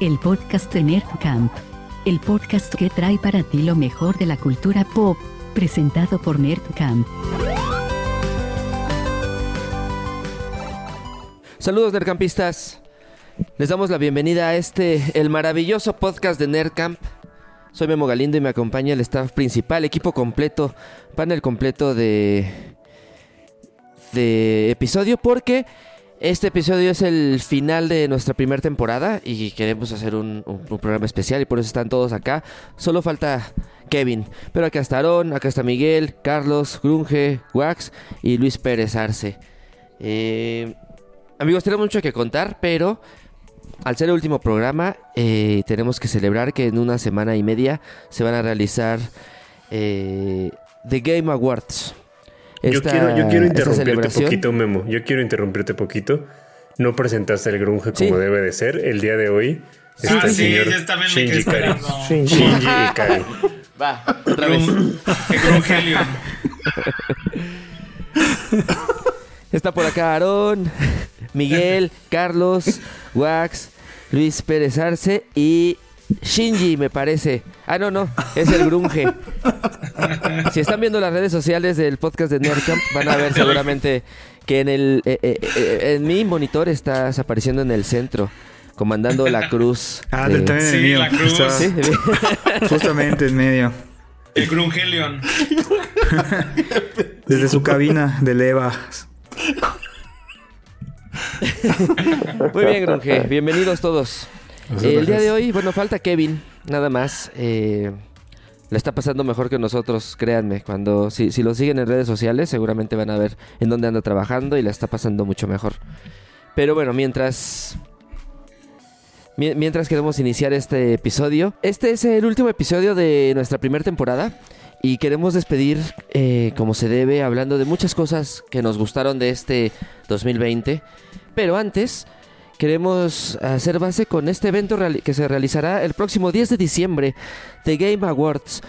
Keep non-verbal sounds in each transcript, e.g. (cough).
el podcast de Nerdcamp. El podcast que trae para ti lo mejor de la cultura pop, presentado por Nerdcamp. Saludos Nerdcampistas. Les damos la bienvenida a este, el maravilloso podcast de Nerdcamp. Soy Memo Galindo y me acompaña el staff principal, equipo completo, panel completo de, de episodio porque este episodio es el final de nuestra primera temporada y queremos hacer un, programa especial y por eso están todos acá. Solo falta Kevin, pero acá está Aarón, acá está Miguel, Carlos, Grunge, Wax y Luis Pérez Arce. Eh, amigos, tenemos mucho que contar, pero al ser el último programa, eh, tenemos que celebrar que en una semana y media se van a realizar eh, The Game Awards. Yo quiero, yo quiero interrumpirte poquito, Memo. Yo quiero interrumpirte poquito. No presentaste el grunge como Sí. debe de ser. El día de hoy está Ah, el sí, señor yo también me quedé Shinji Kari. esperando. Shinji Ikari. (laughs) Va, otra vez. Grungelion. (laughs) Está por acá Aarón, Miguel, Carlos, Wax, Luis Pérez Arce y Shinji, me parece. Ah, no, no, es el grunge. Si están viendo las redes sociales del podcast de Nerdcamp, van a ver (laughs) seguramente que en el eh, eh, eh, en mi monitor estás apareciendo en el centro, comandando la cruz. Ah, de- también en el Sí, mío. la cruz. Sí, (laughs) Justamente en medio. El Grungelion. (laughs) Desde su cabina de leva. Muy bien, Grunge. Bienvenidos todos. Eh, el día de hoy, bueno, falta Kevin, nada más. Eh, le está pasando mejor que nosotros, créanme. Cuando si, si lo siguen en redes sociales, seguramente van a ver en dónde anda trabajando y le está pasando mucho mejor. Pero bueno, mientras mi- mientras queremos iniciar este episodio, este es el último episodio de nuestra primera temporada y queremos despedir eh, como se debe, hablando de muchas cosas que nos gustaron de este 2020. Pero antes, queremos hacer base con este evento que se realizará el próximo 10 de diciembre, The Game Awards.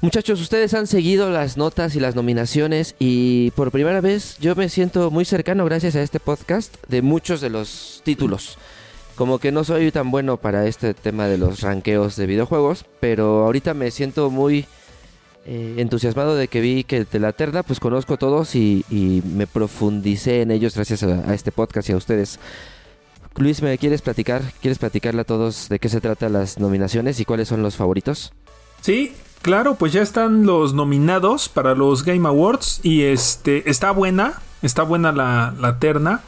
Muchachos, ustedes han seguido las notas y las nominaciones y por primera vez yo me siento muy cercano gracias a este podcast de muchos de los títulos. Como que no soy tan bueno para este tema de los ranqueos de videojuegos, pero ahorita me siento muy eh, entusiasmado de que vi que de la terna pues conozco todos y, me profundicé en ellos gracias a, a este podcast y a ustedes. Luis, ¿me quieres platicar? ¿Quieres platicarle a todos de qué se trata las nominaciones y cuáles son los favoritos? Sí, claro, pues ya están los nominados para los Game Awards y este está buena, está buena la, la terna.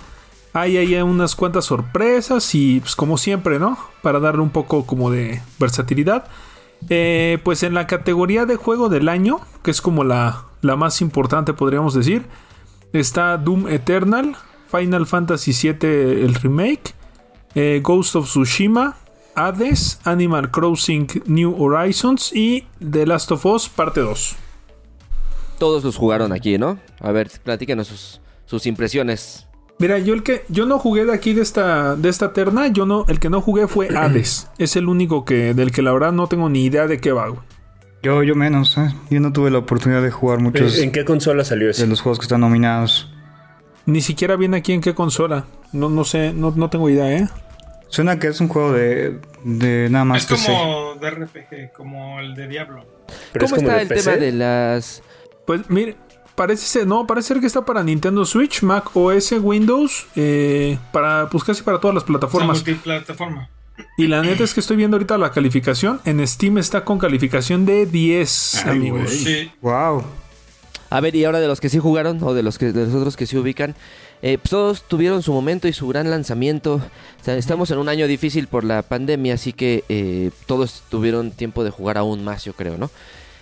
Hay ahí unas cuantas sorpresas y pues como siempre, ¿no? Para darle un poco como de versatilidad. Eh, pues en la categoría de juego del año, que es como la, la más importante podríamos decir, está Doom Eternal, Final Fantasy VII el remake, eh, Ghost of Tsushima, Hades, Animal Crossing New Horizons y The Last of Us parte 2. Todos los jugaron aquí, ¿no? A ver, platíquenos sus, sus impresiones. Mira, yo el que yo no jugué de aquí de esta de esta terna, yo no el que no jugué fue (clears throat) Hades. es el único que del que la verdad no tengo ni idea de qué va. güey. Yo, yo menos, ¿eh? Yo no tuve la oportunidad de jugar muchos ¿En qué consola salió de ese? los juegos que están nominados. Ni siquiera viene aquí en qué consola. No no sé, no, no tengo idea, ¿eh? Suena que es un juego de, de nada más Es que sé. como de RPG, como el de Diablo. ¿Pero es ¿Cómo como está el PC? tema de las... Pues mire, parece ser, no, parece ser que está para Nintendo Switch, Mac OS, Windows, eh, para pues casi para todas las O sea, plataformas. multiplataforma. Y la neta es que estoy viendo ahorita la calificación. En Steam está con calificación de 10, Ay, amigos. Sí. Wow. A ver, y ahora de los que sí jugaron o de los que de los otros que sí ubican, eh, pues todos tuvieron su momento y su gran lanzamiento. O sea, estamos en un año difícil por la pandemia, así que eh, todos tuvieron tiempo de jugar aún más, yo creo, ¿no?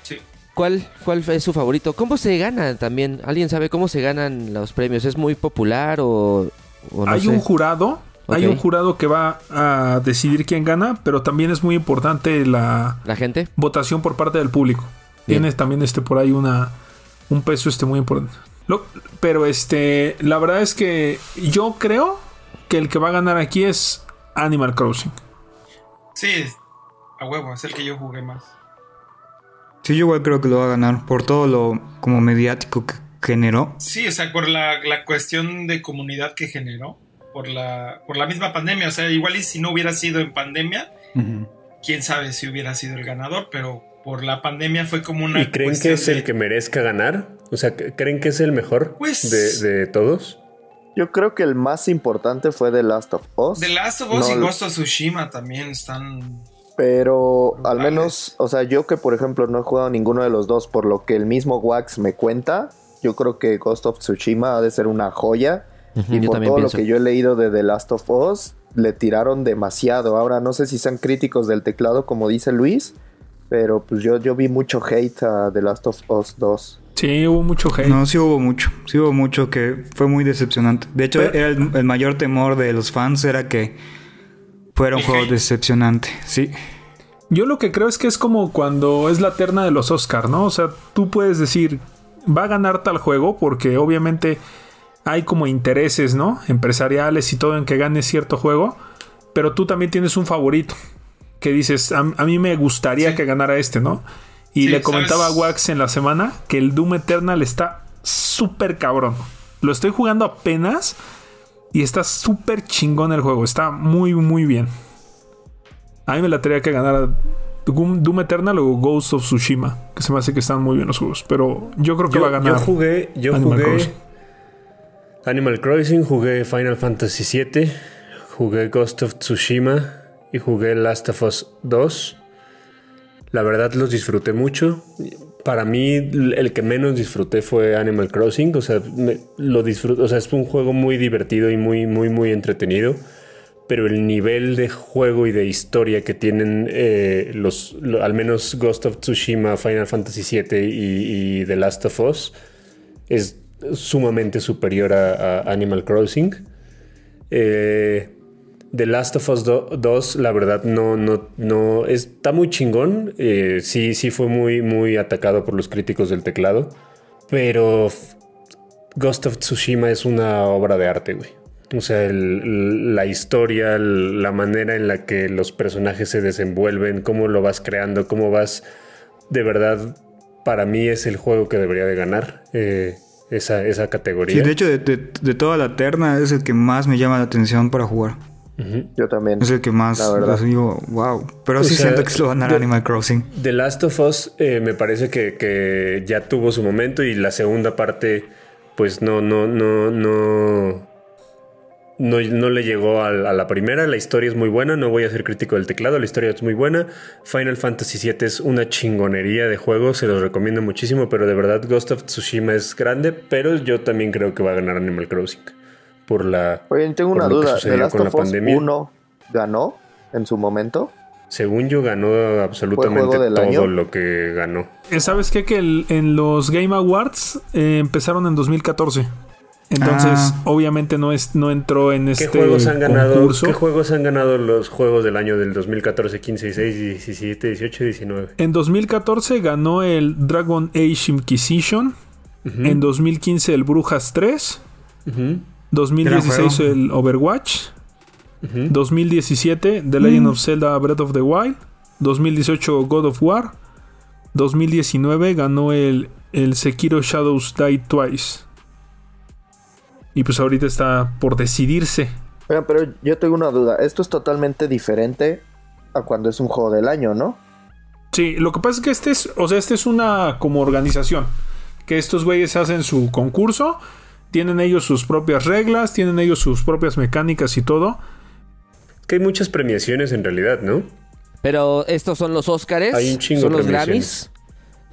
Sí. ¿Cuál, ¿Cuál es su favorito? ¿Cómo se gana también? ¿Alguien sabe cómo se ganan los premios? ¿Es muy popular o, o no hay sé? un jurado, hay un jurado que va a decidir quién gana, pero también es muy importante la ¿La gente? votación por parte del público. Bien. Tienes también este por ahí una un peso este muy importante. Lo- pero este, la verdad es que yo creo que el que va a ganar aquí es Animal Crossing. Sí, a huevo, es el que yo jugué más. Sí, yo igual creo que lo va a ganar por todo lo como mediático que generó. Sí, o sea, por la, la cuestión de comunidad que generó. por la, por la misma pandemia. O sea, igual y si no hubiera sido en pandemia, quién sabe si hubiera sido el ganador, pero por la pandemia fue como una. ¿Y creen que es el que merezca ganar? O sea, ¿creen que es el mejor Pues- de, de todos? Yo creo que el más importante fue The Last of Us. The Last of Us No, y Ghost of Tsushima también están. Pero al menos, o sea, yo que por ejemplo no he jugado ninguno de los dos, por lo que el mismo Wax me cuenta, yo creo que Ghost of Tsushima ha de ser una joya. Y por todo pienso. lo que yo he leído de The Last of Us, le tiraron demasiado. Ahora no sé si sean críticos del teclado, como dice Luis, pero pues yo, yo vi mucho hate a The Last of Us 2. Sí, hubo mucho hate. No, sí hubo mucho. Sí hubo mucho que fue muy decepcionante. De hecho, Pero- era el, el mayor temor de los fans era que fuera un juego hate. decepcionante. Sí. Yo lo que creo es que es como cuando es la terna de los Oscar, ¿no? O sea, tú puedes decir, va a ganar tal juego porque obviamente hay como intereses, ¿no? Empresariales y todo en que gane cierto juego, pero tú también tienes un favorito que dices, a, a mí me gustaría Sí. que ganara este, ¿no? Y Sí, le comentaba ¿sabes? a Wax en la semana que el Doom Eternal está súper cabrón. Lo estoy jugando apenas y está súper chingón el juego, está muy, muy bien. A mí me la tendría que ganar Doom, Doom Eternal o Ghost of Tsushima, que se me hace que están muy bien los juegos. Pero yo creo que Yo, va a ganar. yo jugué, yo Animal jugué Crossing. Animal Crossing, jugué Final Fantasy VII, jugué Ghost of Tsushima y jugué Last of Us 2. La verdad los disfruté mucho. Para mí el que menos disfruté fue Animal Crossing, o sea, lo disfruto, o sea, es un juego muy divertido y muy muy muy entretenido, pero el nivel de juego y de historia que tienen eh, los, lo- al menos Ghost of Tsushima, Final Fantasy VII y, y The Last of Us es sumamente superior a, a Animal Crossing. Eh, The Last of Us 2, la verdad, no, no, no, está muy chingón. Eh, sí, sí fue muy, muy atacado por los críticos del teclado. Pero Ghost of Tsushima es una obra de arte, güey. O sea, la historia, la manera en la que los personajes se desenvuelven, cómo lo vas creando, cómo vas... De verdad, para mí es el juego que debería de ganar eh, esa, esa categoría. Sí, de hecho, de- de toda la terna es el que más me llama la atención para jugar. Yo también. Es el que más La verdad. digo, wow. Pero O sí sea, siento que se lo va a ganar de- Animal Crossing. The Last of Us eh, me parece que, que ya tuvo su momento y la segunda parte pues no, no, no, no, no, no le llegó a, la- a la primera. La historia es muy buena, no voy a ser crítico del teclado, la historia es muy buena. Final Fantasy VII es una chingonería de juego, se los recomiendo muchísimo, pero de verdad Ghost of Tsushima es grande, pero yo también creo que va a ganar Animal Crossing por la... Oye, tengo por una lo que duda. ¿The Last con la of Us pandemia. 1 ganó en su momento? Según yo ganó absolutamente todo año? lo que ganó. Eh, ¿Sabes qué? Que el- en los Game Awards eh, empezaron en 2014. Entonces, Ah. obviamente no es no entró en ¿Qué este juegos han ganado? concurso. ¿Qué juegos han ganado los juegos del año del 2014, 15, 16, 17, 18, 19? En 2014 ganó el Dragon Age Inquisition. En 2015 el Brujas 3. Ujú, 2016 Gran el Overwatch. ujú. 2017 The Legend of Zelda Breath of the Wild. 2018 God of War. 2019 ganó el, el Sekiro Shadows Die Twice. Y pues ahorita está por decidirse. Oigan, pero yo tengo una duda. Esto es totalmente diferente a cuando es un juego del año, ¿no? Sí, lo que pasa es que este es, o sea, este es una como organización. Que estos güeyes hacen su concurso. Tienen ellos sus propias reglas, tienen ellos sus propias mecánicas y todo. Que hay muchas premiaciones en realidad, ¿no? Pero estos son los Óscares, Hay un chingo son los. Grammys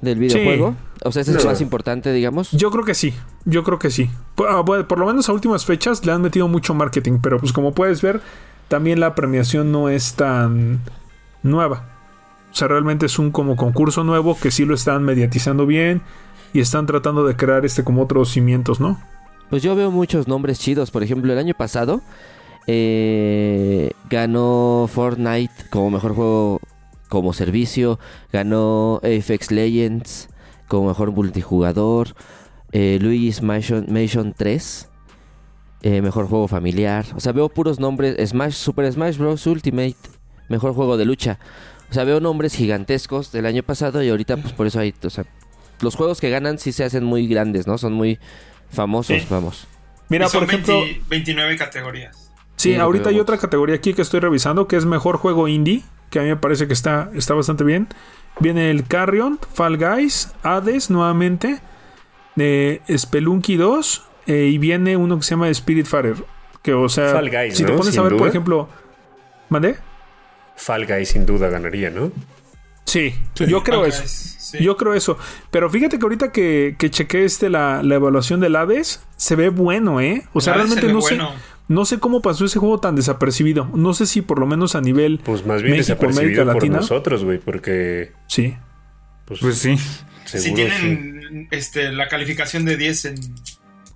del videojuego. O sea, ese es No. el más importante, digamos. Yo creo que sí, yo creo que sí. Por, ah, por lo menos a últimas fechas le han metido mucho marketing, pero pues como puedes ver, también la premiación no es tan nueva. O sea, realmente es un como concurso nuevo que sí lo están mediatizando bien y están tratando de crear este como otros cimientos, ¿no? Pues yo veo muchos nombres chidos. Por ejemplo, el año pasado eh, ganó Fortnite como mejor juego como servicio. Ganó Apex Legends como mejor multijugador. Eh, Luigi's Mansion, Mansion 3 eh, mejor juego familiar. O sea, veo puros nombres. Smash, Super Smash Bros. Ultimate mejor juego de lucha. O sea, veo nombres gigantescos del año pasado y ahorita pues por eso hay... O sea, los juegos que ganan sí se hacen muy grandes, ¿no? Son muy famosos, Sí. vamos. Mira, Y son por ejemplo, 20 29 categorías. Sí, ahorita hay otra categoría aquí que estoy revisando que es mejor juego indie, que a mí me parece que está, está bastante bien. Viene el Carrion, Fall Guys, Hades nuevamente, eh, Spelunky 2 eh, y viene uno que se llama Spiritfarer. Que, o sea, Fall Guys, si te pones Sin a ver, por ejemplo, ¿mandé? Fall Guys sin duda ganaría, ¿no? Sí, yo creo Fall eso. Guys, sí. Yo creo eso. Pero fíjate que ahorita que, que chequé este, la, la evaluación del Hades, se ve bueno, ¿eh? O sea, se realmente no bueno. sé. No sé cómo pasó ese juego tan desapercibido. No sé si por lo menos a nivel Pues más bien México, desapercibido América por Latina. nosotros, güey, porque Sí. pues, Pues sí. Si sí. tienen este, la calificación de 10 en,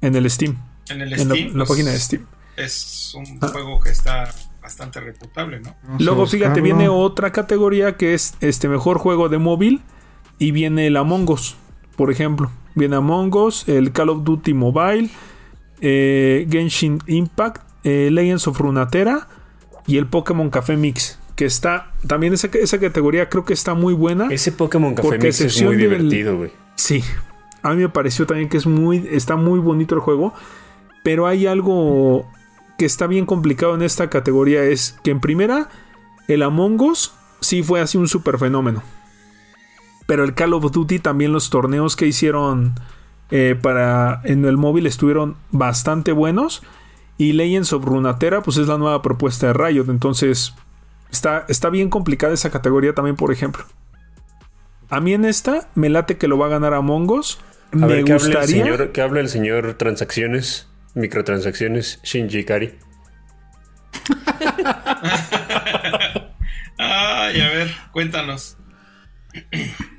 En el Steam. en el Steam, en la pues, página de Steam. es un Ah. juego que está bastante reputable, ¿no? Luego, fíjate, viene otra categoría que es este mejor juego de móvil. Y viene el Among Us, por ejemplo. Viene Among Us, el Call of Duty Mobile, eh, Genshin Impact, eh, Legends of Runeterra y el Pokémon Café Mix. Que está, también esa, esa categoría creo que está muy buena. Ese Pokémon Café Mix es muy divertido, güey. Sí, a mí me pareció también que es muy, está muy bonito el juego, pero hay algo que está bien complicado en esta categoría, es que en primera, el Among Us sí fue así un super fenómeno, pero el Call of Duty también los torneos que hicieron eh, para en el móvil estuvieron bastante buenos y Legends of Runeterra pues es la nueva propuesta de Riot, entonces está, está bien complicada esa categoría también, por ejemplo. A mí en esta me late que lo va a ganar Among Us. A me ver, ¿qué habla, el gustaría. señor, ¿qué habla el señor transacciones, microtransacciones, Shinji Kari? (laughs) Ay, a ver, cuéntanos. (coughs)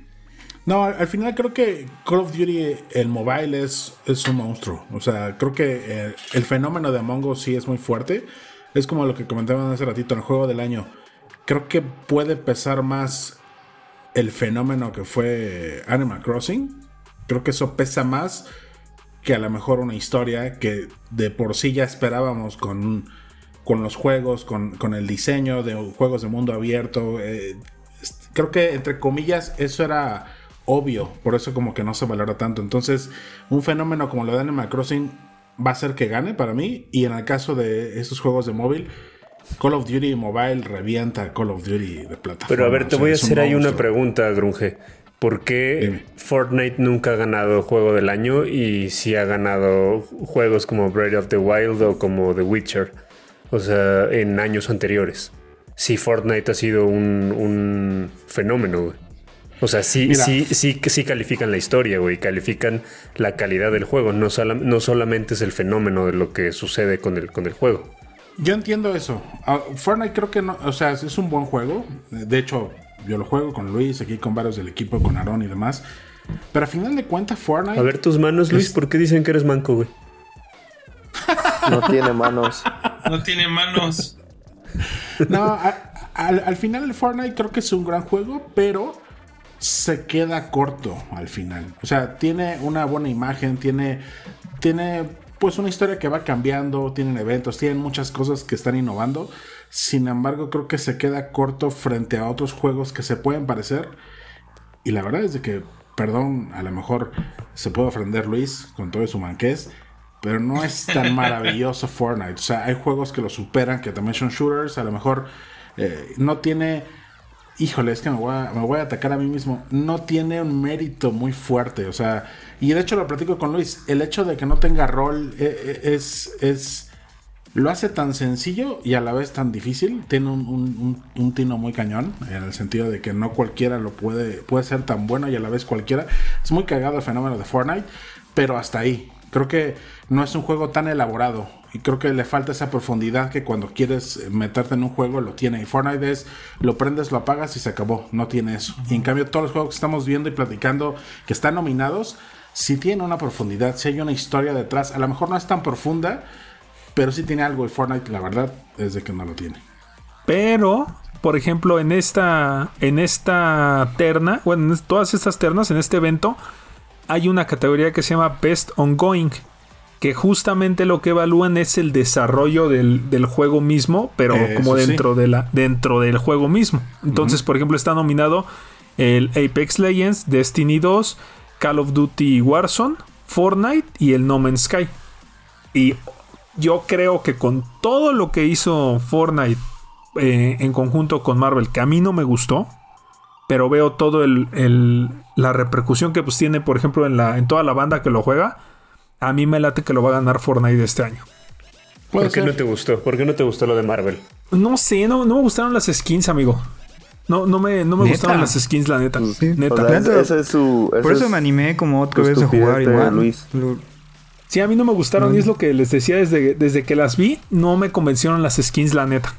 No, al al final creo que Call of Duty, el mobile, es, es un monstruo. O sea, creo que eh, el fenómeno de Among Us sí es muy fuerte. Es como lo que comentaban hace ratito, el juego del año. Creo que puede pesar más el fenómeno que fue Animal Crossing. Creo que eso pesa más que a lo mejor una historia que de por sí ya esperábamos con, con los juegos, con, con el diseño de juegos de mundo abierto. eh, creo que entre comillas eso era obvio, por eso como que no se valora tanto. Entonces, un fenómeno como lo de Animal Crossing va a ser que gane para mí. Y en el caso de estos juegos de móvil, Call of Duty Mobile revienta Call of Duty de plataforma. Pero a ver, O te sea, voy a un hacer ahí una pregunta, Grunge. ¿Por qué Dime. Fortnite nunca ha ganado juego del año y sí ha ganado juegos como Breath of the Wild o como The Witcher? O sea, en años anteriores. Sí, Fortnite ha sido un, un fenómeno, güey. O sea, sí, Mira. sí, sí, que sí califican la historia, güey. Califican la calidad del juego. No, sola- no solamente es el fenómeno de lo que sucede con el, con el juego. Yo entiendo eso. Ah, Fortnite creo que no, o sea, es un buen juego. De hecho, yo lo juego con Luis, aquí con varios del equipo, con Aaron y demás. Pero a final de cuentas, Fortnite. A ver tus manos, Luis. ¿Por qué dicen que eres manco, güey? (laughs) No tiene manos. No tiene manos. (laughs) No, a- al, al final el Fortnite creo que es un gran juego, pero se queda corto al final. O sea, tiene una buena imagen, tiene, tiene pues una historia que va cambiando, tienen eventos, tienen muchas cosas que están innovando. Sin embargo, creo que se queda corto frente a otros juegos que se pueden parecer. Y la verdad es de que, perdón, a lo mejor se puede ofender Luis con todo su manqués, pero no es tan (laughs) maravilloso Fortnite. O sea, hay juegos que lo superan, que también son shooters, a lo mejor eh, no tiene... Híjole, es que me voy, a, me voy atacar a mí mismo. No tiene un mérito muy fuerte. O sea, y de hecho lo platico con Luis. El hecho de que no tenga rol eh, eh, es, es, lo hace tan sencillo y a la vez tan difícil. Tiene un- un tino muy cañón, en el sentido de que no cualquiera lo puede, puede ser tan bueno y a la vez cualquiera. Es muy cagado el fenómeno de Fortnite, pero hasta ahí. Creo que no es un juego tan elaborado y creo que le falta esa profundidad que cuando quieres eh, meterte en un juego lo tiene. Y Fortnite es lo prendes, lo apagas y se acabó. No tiene eso. Y en cambio, todos los juegos que estamos viendo y platicando que están nominados, sí tienen una profundidad, sí hay una historia detrás. A lo mejor no es tan profunda, pero sí tiene algo. Y Fortnite, la verdad, es de que no lo tiene. Pero, por ejemplo, en esta, en esta terna, bueno, en todas estas ternas, en este evento, hay una categoría que se llama Best Ongoing, que justamente lo que evalúan es el desarrollo del, del juego mismo, pero como sí. dentro, de la, dentro del juego mismo. Entonces, por ejemplo, está nominado el Apex Legends, Destiny 2, Call of Duty Warzone, Fortnite y el No Man's Sky. Y yo creo que con todo lo que hizo Fortnite eh, en conjunto con Marvel, que a mí no me gustó, pero veo todo el, el- la repercusión que pues tiene, por ejemplo, en, la, en toda la banda que lo juega, a mí me late que lo va a ganar Fortnite este año. ¿Por qué ser. no te gustó? ¿Por qué no te gustó lo de Marvel? No sé, no, no me gustaron las skins, amigo. No, no me, no me ¿Neta? gustaron las skins, la neta. Sí. Neta. O sea, Neta. ese, ese es su. ese Por eso es- me animé como otra vez a jugar igual. Luis. Lo- Sí, a mí no me gustaron y es lo que les decía desde, desde que las vi, no me convencieron las skins, la neta.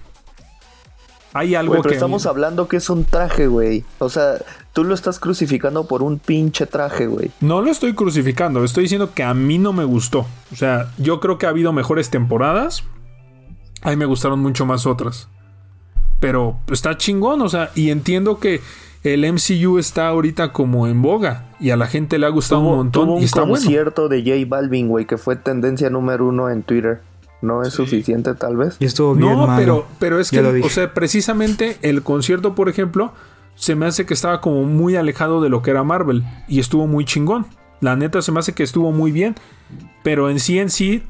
Hay algo Güey, pero que... estamos hablando que es un traje, güey. O sea, tú lo estás crucificando por un pinche traje, güey. No lo estoy crucificando, estoy diciendo que a mí no me gustó. O sea, yo creo que ha habido mejores temporadas. A mí me gustaron mucho más otras. Pero está chingón, o sea, y entiendo que el MCU está ahorita como en boga y a la gente le ha gustado un montón tuvo y un está bueno. concierto de J Balvin, güey, que fue tendencia número uno en Twitter. ¿No es suficiente, tal vez? Y estuvo bien No, malo. pero, pero es Ya que, o sea, precisamente el concierto, por ejemplo, se me hace que estaba como muy alejado de lo que era Marvel y estuvo muy chingón. La neta se me hace que estuvo muy bien. Pero en sí, en sí,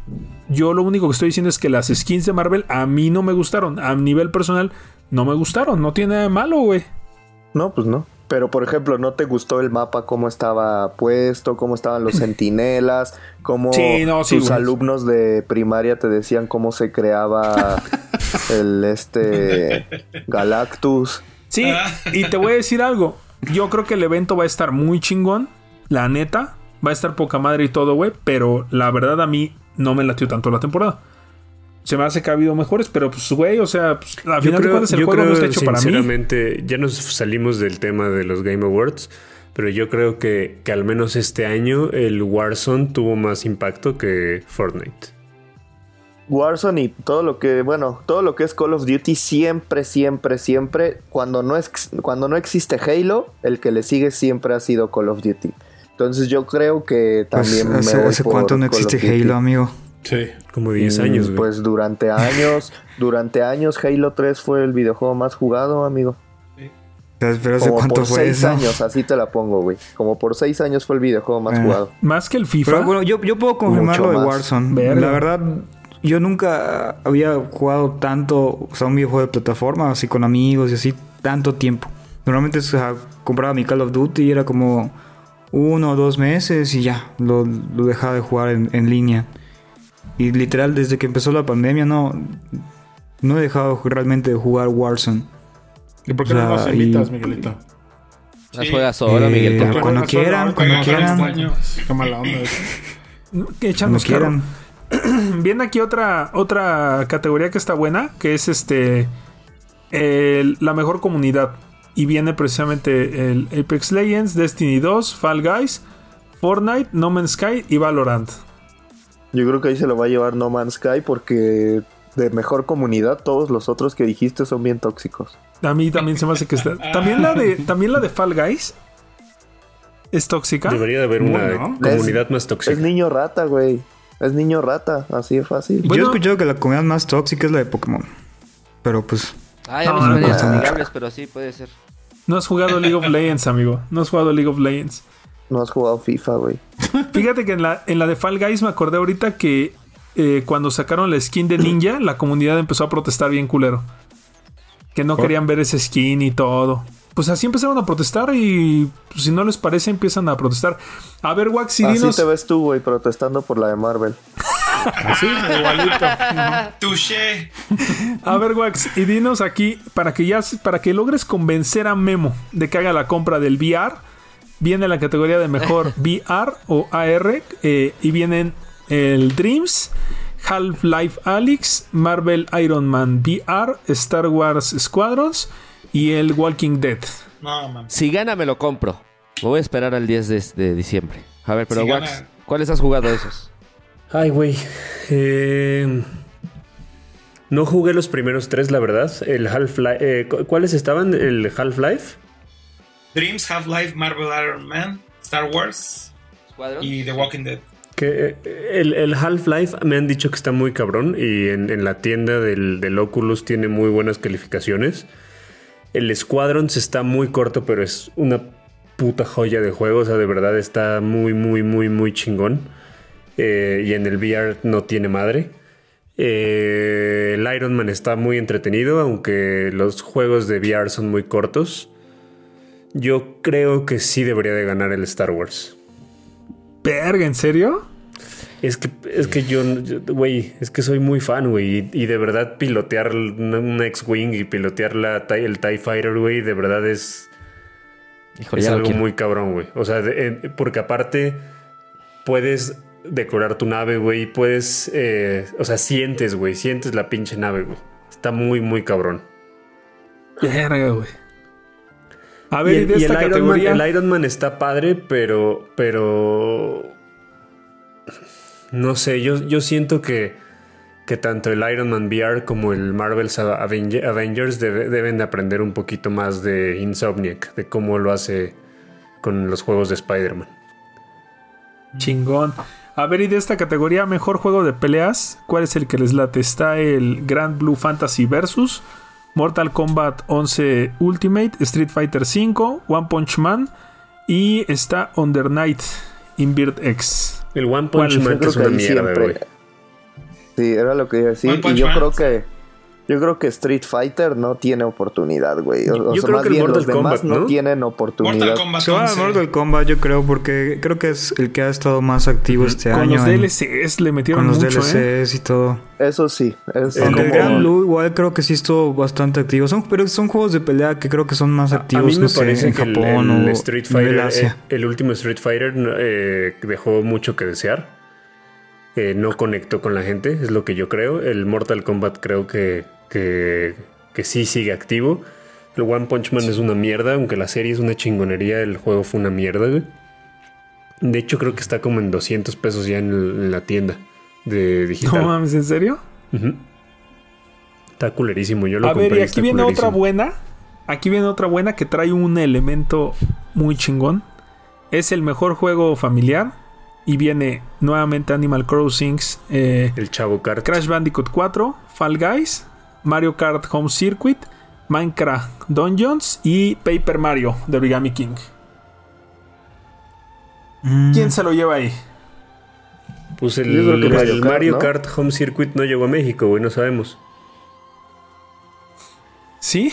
yo lo único que estoy diciendo es que las skins de Marvel a mí no me gustaron. A nivel personal, no me gustaron. No tiene nada de malo, güey. No, pues no. Pero, por ejemplo, ¿no te gustó el mapa, cómo estaba puesto, cómo estaban los (laughs) centinelas, cómo Sí, no, sí, tus alumnos de primaria te decían cómo se creaba (laughs) el este Galactus? Sí, y te voy a decir algo. Yo creo que el evento va a estar muy chingón. La neta. Va a estar poca madre y todo, güey. Pero la verdad a mí no me latió tanto la temporada. Se me hace que ha habido mejores, pero pues, güey, o sea, pues, al Yo final de creo, cuentas el yo juego no creo, está hecho para mí. sinceramente, ya nos salimos del tema de los Game Awards, pero yo creo que, que al menos este año el Warzone tuvo más impacto que Fortnite. Warzone y todo lo que, bueno, todo lo que es Call of Duty siempre, siempre, siempre, cuando no, ex- cuando no existe Halo, el que le sigue siempre ha sido Call of Duty. Entonces yo creo que Pues, también ¿hace, me voy hace por cuánto no Call existe. Halo, amigo? Sí. Como 10 Mm, años, güey. Pues durante años, (laughs) durante años Halo 3 fue el videojuego más jugado, amigo. Pero ¿hace Como cuánto por fue seis eso? años, así te la pongo, güey. Como por seis años fue el videojuego más Ah. jugado. Más que el FIFA. Pero bueno, yo, yo puedo confirmar Mucho lo de más. Warzone. Verga. La verdad, yo nunca había jugado tanto, o sea, un videojuego de plataforma, así con amigos y así, tanto tiempo. Normalmente o sea, compraba mi Call of Duty y era como uno o dos meses y ya, lo, lo dejaba de jugar en, en línea. Y literal, desde que empezó la pandemia, no, no he dejado realmente de jugar Warzone. ¿Y por qué O no sea, nos invitas, y- Miguelito? Las Sí. juegas solo, Eh, Miguel. cuando quieran, cuando no, quieran. extraño. Qué mala onda. Que Cuando quieran. (clears throat) Viene aquí otra, otra categoría que está buena, que es este el- la mejor comunidad. Y viene precisamente el Apex Legends, Destiny 2, Fall Guys, Fortnite, No Man's Sky y Valorant. Yo creo que ahí se lo va a llevar No Man's Sky porque de mejor comunidad todos los otros que dijiste son bien tóxicos. A mí también se me hace que está. (laughs) También la de, también la de Fall Guys es tóxica. Debería de haber una Bueno. comunidad más tóxica. Es niño rata, güey. Es niño rata, así de fácil. Yo he escuchado que la comunidad más tóxica es la de Pokémon. Pero pues, Ay, a mí No, no mucho. amigables, pero sí puede ser. No has jugado League of Legends, amigo. No has jugado League of Legends. No has jugado FIFA, güey. (laughs) Fíjate que en la, en la de Fall Guys me acordé ahorita que eh, cuando sacaron la skin de Ninja, la comunidad empezó a protestar bien culero. Que no querían ver ese skin y todo. Pues así empezaron a protestar y pues, si no les parece empiezan a protestar. A ver, Wax, y Así dinos... te ves tú, güey, protestando por la de Marvel. (laughs) Así, igualito. (laughs) Touché. A ver, Wax, y dinos aquí, para que ya para que logres convencer a Memo de que haga la compra del VR, viene la categoría de mejor (laughs) VR o AR, eh, y vienen el Dreams, Half-Life Alyx, Marvel Iron Man VR, Star Wars Squadrons y el Walking Dead. No. Si gana, me lo compro. Me voy a esperar al 10 de, de diciembre. A ver, pero Si Wax, gana- ¿cuáles has jugado esos? Ay, güey. Eh, no jugué los primeros tres, la verdad. El Half-Life. eh, ¿cu- ¿Cuáles estaban? El Half-Life. Dreams, Half-Life, Marvel Iron Man, Star Wars y The Walking Dead. Que eh, el, el Half-Life me han dicho que está muy cabrón y en, en la tienda del, del Oculus tiene muy buenas calificaciones. El Squadrons está muy corto, pero es una puta joya de juego. O sea, de verdad está muy, muy, muy, muy chingón. Eh, y en el VR no tiene madre. Eh, el Iron Man está muy entretenido, aunque los juegos de VR son muy cortos. Yo creo que sí debería de ganar el Star Wars. Verga, ¿en serio? Es que, es que yo, güey, es que soy muy fan, güey. Y, y de verdad pilotear una X-Wing y pilotear la, el TIE Fighter, güey, de verdad es, Híjole, es algo muy cabrón, güey. O sea, de- eh, porque aparte puedes decorar tu nave, güey. Puedes, eh, o sea, sientes, güey, sientes la pinche nave, güey. Está muy, muy cabrón. Verga, güey. A ver, y, el, de y esta el Iron Man, categoría. el Iron Man está padre, pero. Pero. No sé, yo, yo siento que, que tanto el Iron Man VR como el Marvel's Avenge- Avengers debe- deben de aprender un poquito más de Insomniac, de cómo lo hace con los juegos de Spider-Man. Chingón. A ver, y de esta categoría, mejor juego de peleas, ¿cuál es el que les late? Está el Grand Blue Fantasy Versus, Mortal Kombat 11 Ultimate, Street Fighter V, One Punch Man y está Under Night Invert X. El One. Punch Man creo es que una mierda, siempre- güey. Sí, era lo que iba a decir. Y yo Man. creo que. Yo creo que Street Fighter no tiene oportunidad, güey. O, o Yo sea, creo más que el bien Mortal los demás Kombat, no, ¿no? tienen oportunidad. Mortal Kombat Se va a 11. Mortal Kombat, yo creo, porque creo que es el que ha estado más activo este Con año. los en- DLCs le metieron con los mucho, ¿eh? DLCs y todo. Eso sí. Es El el como- Gran Blue igual creo que sí estuvo bastante activo. Son, pero son juegos de pelea que creo que son más A activos, mí me no sé, parece en que el- Japón el, o Street Fighter, Asia. eh, el último Street Fighter eh, dejó mucho que desear. Eh, no conectó con la gente, es lo que yo creo. El Mortal Kombat creo que, que, que sí sigue activo. El One Punch Man es una mierda, aunque la serie es una chingonería, el juego fue una mierda. güey. De hecho, creo que está como en 200 pesos ya en, el- en la tienda de digital. No mames, ¿en serio? Está culerísimo, yo lo A compré. ver, y aquí viene otra buena. Aquí viene otra buena que trae un elemento muy chingón. Es el mejor juego familiar. Y viene nuevamente Animal Crossing, eh, El Chavo Kart. Crash Bandicoot 4, Fall Guys, Mario Kart Home Circuit, Minecraft Dungeons y Paper Mario de Origami King. Mm, ¿Quién se lo lleva ahí? Pues el, Yo creo que el Mario Mario, Kart, Kart, Home Circuit no llegó a México, güey, no sabemos. ¿Sí?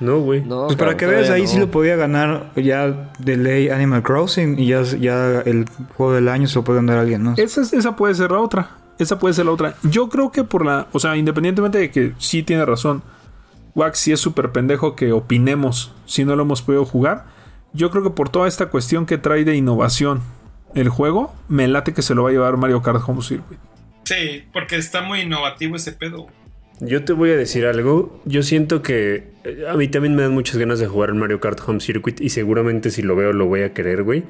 No, güey. No, Pues para que veas, ahí no. sí lo podía ganar ya de ley Animal Crossing y ya, ya el juego del año se lo puede ganar alguien, ¿no? Esa, es- esa puede ser la otra. Esa puede ser la otra. Yo creo que por la. O sea, independientemente de que sí tiene razón. Wax sí es súper pendejo que opinemos si no lo hemos podido jugar. Yo creo que por toda esta cuestión que trae de innovación el juego, me late que se lo va a llevar Mario Kart Home Circuit. Sí, porque está muy innovativo ese pedo. Yo te voy a decir algo. Yo siento que eh, a mí también me dan muchas ganas de jugar el Mario Kart Home Circuit y seguramente si lo veo lo voy a querer, güey.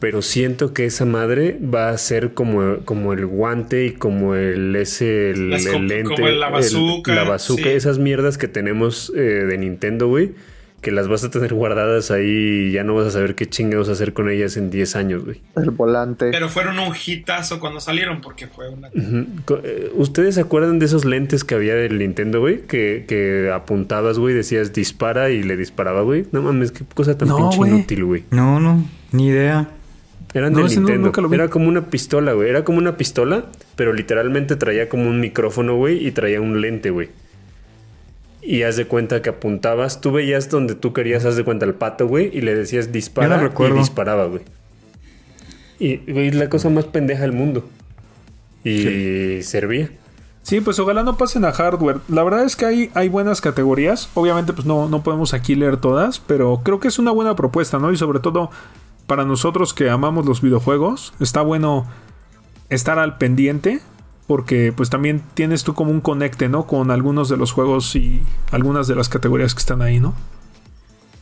Pero siento que esa madre va a ser como, como el guante y como el ese el, el lente, como la el- bazooka, la bazooka, sí. esas mierdas que tenemos eh, de Nintendo, güey, que las vas a tener guardadas ahí y ya no vas a saber qué chingados hacer con ellas en 10 años, güey. El volante. Pero fueron un hitazo cuando salieron porque fue una... Eh, ¿Ustedes se acuerdan de esos lentes que había del Nintendo, güey? Que, que apuntabas, güey, decías dispara y le disparaba, güey. No mames, qué cosa tan No, pinche güey. inútil, güey. No, no, ni idea. Eran No, de no, Nintendo. vi. Era como una pistola, güey. Era como una pistola, pero literalmente traía como un micrófono, güey, y traía un lente, güey. Y haz de cuenta que apuntabas, tú veías donde tú querías, haz de cuenta al pato, güey, y le decías dispara y disparaba, güey. Y, güey, es la cosa más pendeja del mundo. Y servía. Sí, pues ojalá no pasen a hardware. La verdad es que hay, hay buenas categorías. Obviamente, pues no, no podemos aquí leer todas, pero creo que es una buena propuesta, ¿no? Y sobre todo para nosotros que amamos los videojuegos, está bueno estar al pendiente. Porque pues también tienes tú como un conecte, ¿no? Con algunos de los juegos y algunas de las categorías que están ahí, ¿no?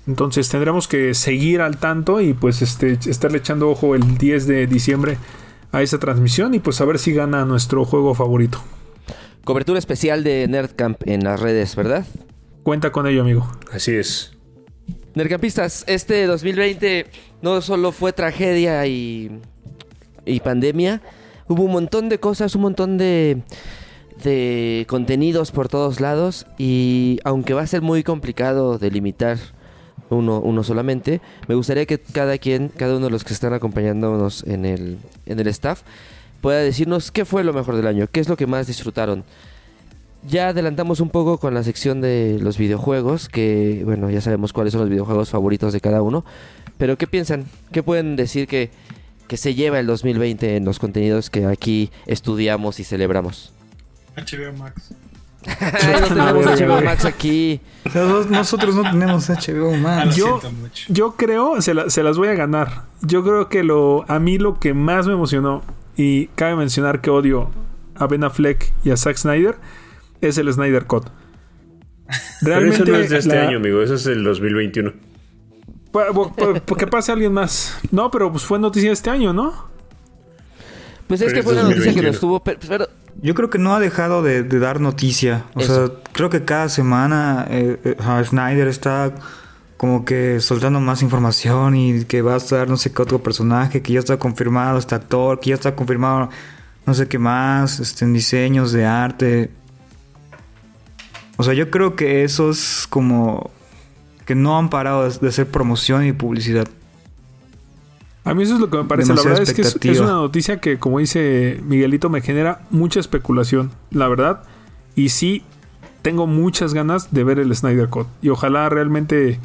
Entonces tendremos que seguir al tanto y pues este, estarle echando ojo el 10 de diciembre a esa transmisión y pues a ver si gana nuestro juego favorito. Cobertura especial de Nerdcamp en las redes, ¿verdad? Cuenta con ello, amigo. Así es. Nerdcampistas, este 2020 no solo fue tragedia y, y pandemia, hubo un montón de cosas, un montón de, de contenidos por todos lados y aunque va a ser muy complicado delimitar uno, uno solamente, me gustaría que cada quien, cada uno de los que están acompañándonos en el, en el staff, pueda decirnos qué fue lo mejor del año, qué es lo que más disfrutaron. Ya adelantamos un poco con la sección de los videojuegos, que bueno, ya sabemos cuáles son los videojuegos favoritos de cada uno. Pero ¿qué piensan? ¿Qué pueden decir que, que se lleva el 2020 en los contenidos que aquí estudiamos y celebramos? HBO Max. Ay, no tenemos HBO Max aquí. Nosotros, nosotros no tenemos HBO (laughs) Ah, Max. Yo-. Yo creo, se, la- se las voy a ganar. Yo creo que lo a mí lo que más me emocionó, y cabe mencionar que odio a Ben Affleck y a Zack Snyder, es el Snyder Cut. (laughs) Pero eso no es de este la- año, amigo. Eso es del 2021. Pa- que pase alguien más. No, pero pues fue noticia este año, ¿no? Pues es Pero que fue una noticia que 2021. nos estuvo... Pero, pero- Yo creo que no ha dejado de, de dar noticia. O Eso. sea, creo que cada semana eh, eh, ajá, Snyder está como que soltando más información y que va a estar no sé qué otro personaje, que ya está confirmado este actor, que ya está confirmado no sé qué más, este, en diseños de arte. O sea, yo creo que eso es como que no han parado de, de hacer promoción y publicidad. A mí eso es lo que me parece. Demasiada la verdad es que es, una noticia que, como dice Miguelito, me genera mucha especulación, la verdad. Y sí, tengo muchas ganas de ver el Snyder Cut. Y ojalá realmente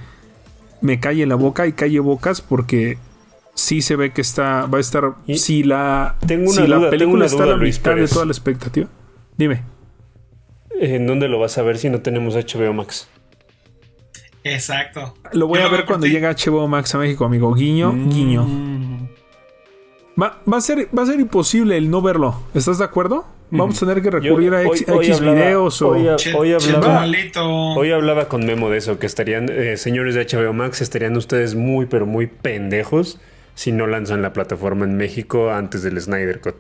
me calle la boca y calle bocas porque sí se ve que está va a estar Y si la tengo una si la tengo película una está a la Luis mitad de toda la expectativa. Dime. ¿En dónde lo vas a ver si no tenemos HBO Max? Exacto. Lo voy Yo a ver cuando ti. llegue HBO Max a México, amigo. Guiño, Mm. guiño. Va, va a ser, va a ser imposible el no verlo. ¿Estás de acuerdo? Vamos a tener que recurrir a X, a X hablaba- videos o. hoy, hoy hablaba, malito. hoy hablaba con Memo de eso, que estarían, eh, señores de HBO Max, estarían ustedes muy, pero muy pendejos si no lanzan la plataforma en México antes del Snyder Cut.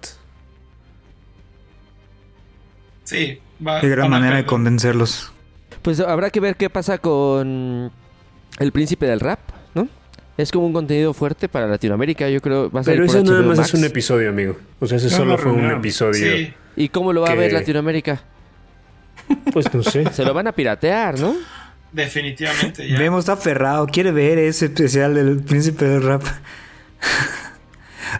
Sí, va, Qué gran manera de convencerlos. Pues habrá que ver qué pasa con el príncipe del rap, ¿no? Es como un contenido fuerte para Latinoamérica, yo creo. Va a Pero eso nada más Max. es un episodio, amigo. O sea, ese Es solo fue un episodio. Sí, ¿Y cómo lo va a ver Latinoamérica? Pues no sé. Se lo van a piratear, ¿no? definitivamente. Ya. Vemos está aferrado, quiere ver ese especial del príncipe del rap.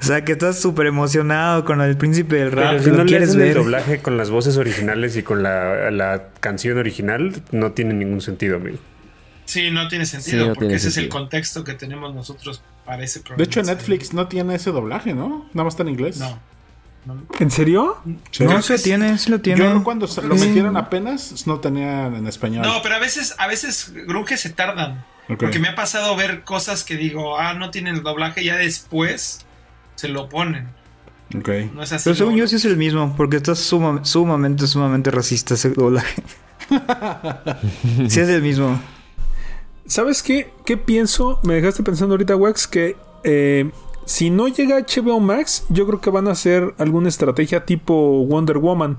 O sea que estás súper emocionado con el príncipe del rap. Pero si no quieres hacen el ver. doblaje con las voces originales y con la, la canción original, no tiene ningún sentido, amigo. Sí, no tiene sentido, Sí, no porque tiene ese es el contexto que tenemos nosotros para ese programa. De hecho, Netflix no tiene ese doblaje, ¿no? Nada más está en inglés. No. no. ¿En serio? Sí. No, lo tiene, sí lo tiene. Yo cuando se- lo metieron apenas no tenían en español. No, pero a veces, a veces Grunge se tardan. Porque me ha pasado ver cosas que digo, ah, no tienen el doblaje, ya después se lo ponen. Ok. No es así. Pero según yo sí es el mismo, porque está suma- sumamente, sumamente racista ese doblaje. (laughs) sí es el mismo. ¿Sabes qué? ¿Qué pienso? Me dejaste pensando ahorita, Wax, que eh, si no llega HBO Max, yo creo que van a hacer alguna estrategia tipo Wonder Woman.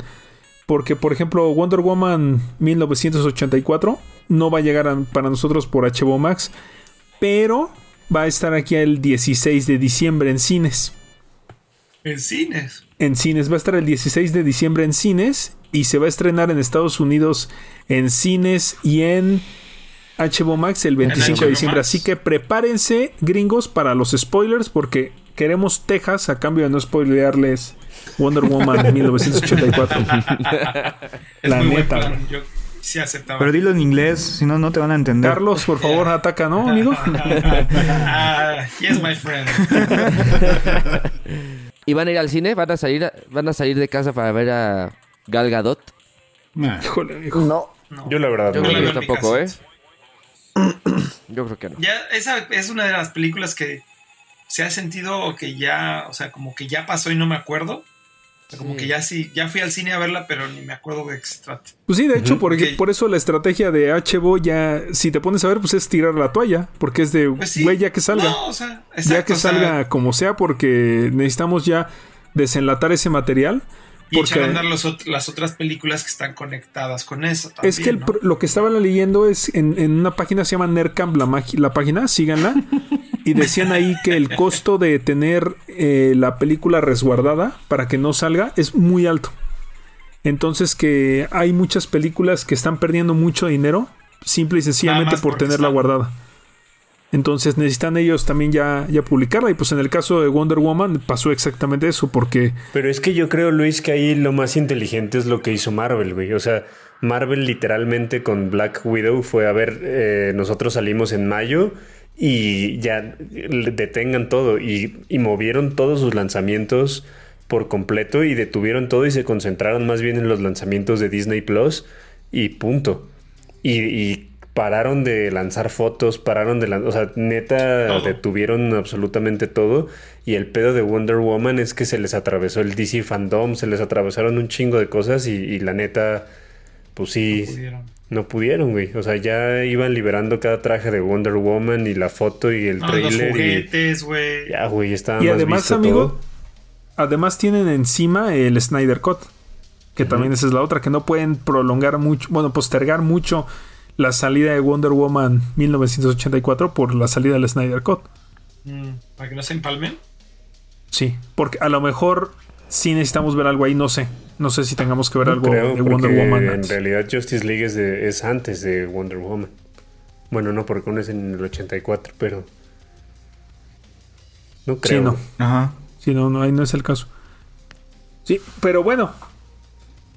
Porque, por ejemplo, Wonder Woman 1984 no va a llegar a- para nosotros por HBO Max, pero va a estar aquí el 16 de diciembre en cines. En cines. En cines, va a estar el 16 de diciembre en cines y se va a estrenar en Estados Unidos en cines y en HBO Max el 25 de diciembre. Max. Así que prepárense, gringos, para los spoilers porque queremos Texas a cambio de no spoilearles Wonder Woman (laughs) 1984. Es La muy buen neta, plan. Yo sí aceptaba. Pero dilo en inglés, si no, no te van a entender. Carlos, por favor, ataca, ¿no, amigo? (laughs) ah, yes, my friend. (laughs) ¿Y van a ir al cine? ¿Van a salir, a- van a salir de casa para ver a Gal Gadot? Nah. Híjole. No, No. Yo la verdad Yo no. creo que tampoco, ¿eh? (clears throat) Yo creo que no. Ya, esa es una de las películas que se ha sentido que ya, o sea, como que ya pasó y no me acuerdo. O sea, como Sí. que ya sí, ya fui al cine a verla, pero ni me acuerdo de qué se trata. Pues sí, de hecho, por, Ok. por eso la estrategia de HBO ya, si te pones a ver, pues es tirar la toalla, porque es de, Pues sí. güey, ya que salga. No, o sea, ya que o sea, salga como sea, porque necesitamos ya desenlatar ese material. y echar a Porque andar los ot- las otras películas que están conectadas con eso también. es que el lo que estaba leyendo es en, en una página se llama Nerdcamp, la, la página, síganla. (laughs) y decían ahí que el costo de tener eh, la película resguardada para que no salga es muy alto. Entonces que hay muchas películas que están perdiendo mucho dinero simple y sencillamente por tenerla guardada. Entonces necesitan ellos también ya, ya publicarla. Y pues en el caso de Wonder Woman pasó exactamente eso, porque... Pero es que yo creo, Luis, que ahí lo más inteligente es lo que hizo Marvel, güey. O sea, Marvel literalmente con Black Widow fue a ver, eh, nosotros salimos en mayo y ya detengan todo y, y movieron todos sus lanzamientos por completo y detuvieron todo y se concentraron más bien en los lanzamientos de Disney Plus y punto. Y, y pararon de lanzar fotos, pararon de lanzar, o sea, neta Todo. detuvieron absolutamente todo y el pedo de Wonder Woman es que se les atravesó el DC fandom, se les atravesaron un chingo de cosas y, y la neta, pues sí, Pudieron. No pudieron, güey. O sea, ya iban liberando cada traje de Wonder Woman y la foto y el Ah, los trailer y juguetes, güey. ya, güey, estaba Y más además, visto amigo, todo. además tienen encima el Snyder Cut. Que también esa es la otra, que no pueden prolongar mucho, bueno, postergar mucho la salida de Wonder Woman 1984 por la salida del Snyder Cut. Mm, Para que no se empalmen. Sí, porque a lo mejor sí necesitamos ver algo ahí, no sé. No sé si tengamos que ver No algo creo, de Wonder porque Woman. En antes. realidad Justice League es, de- es antes de Wonder Woman. Bueno, no, porque uno es en el 84, pero... No creo. Sí, no. Ajá. Sí, no, no, ahí no es el caso. Sí, pero bueno.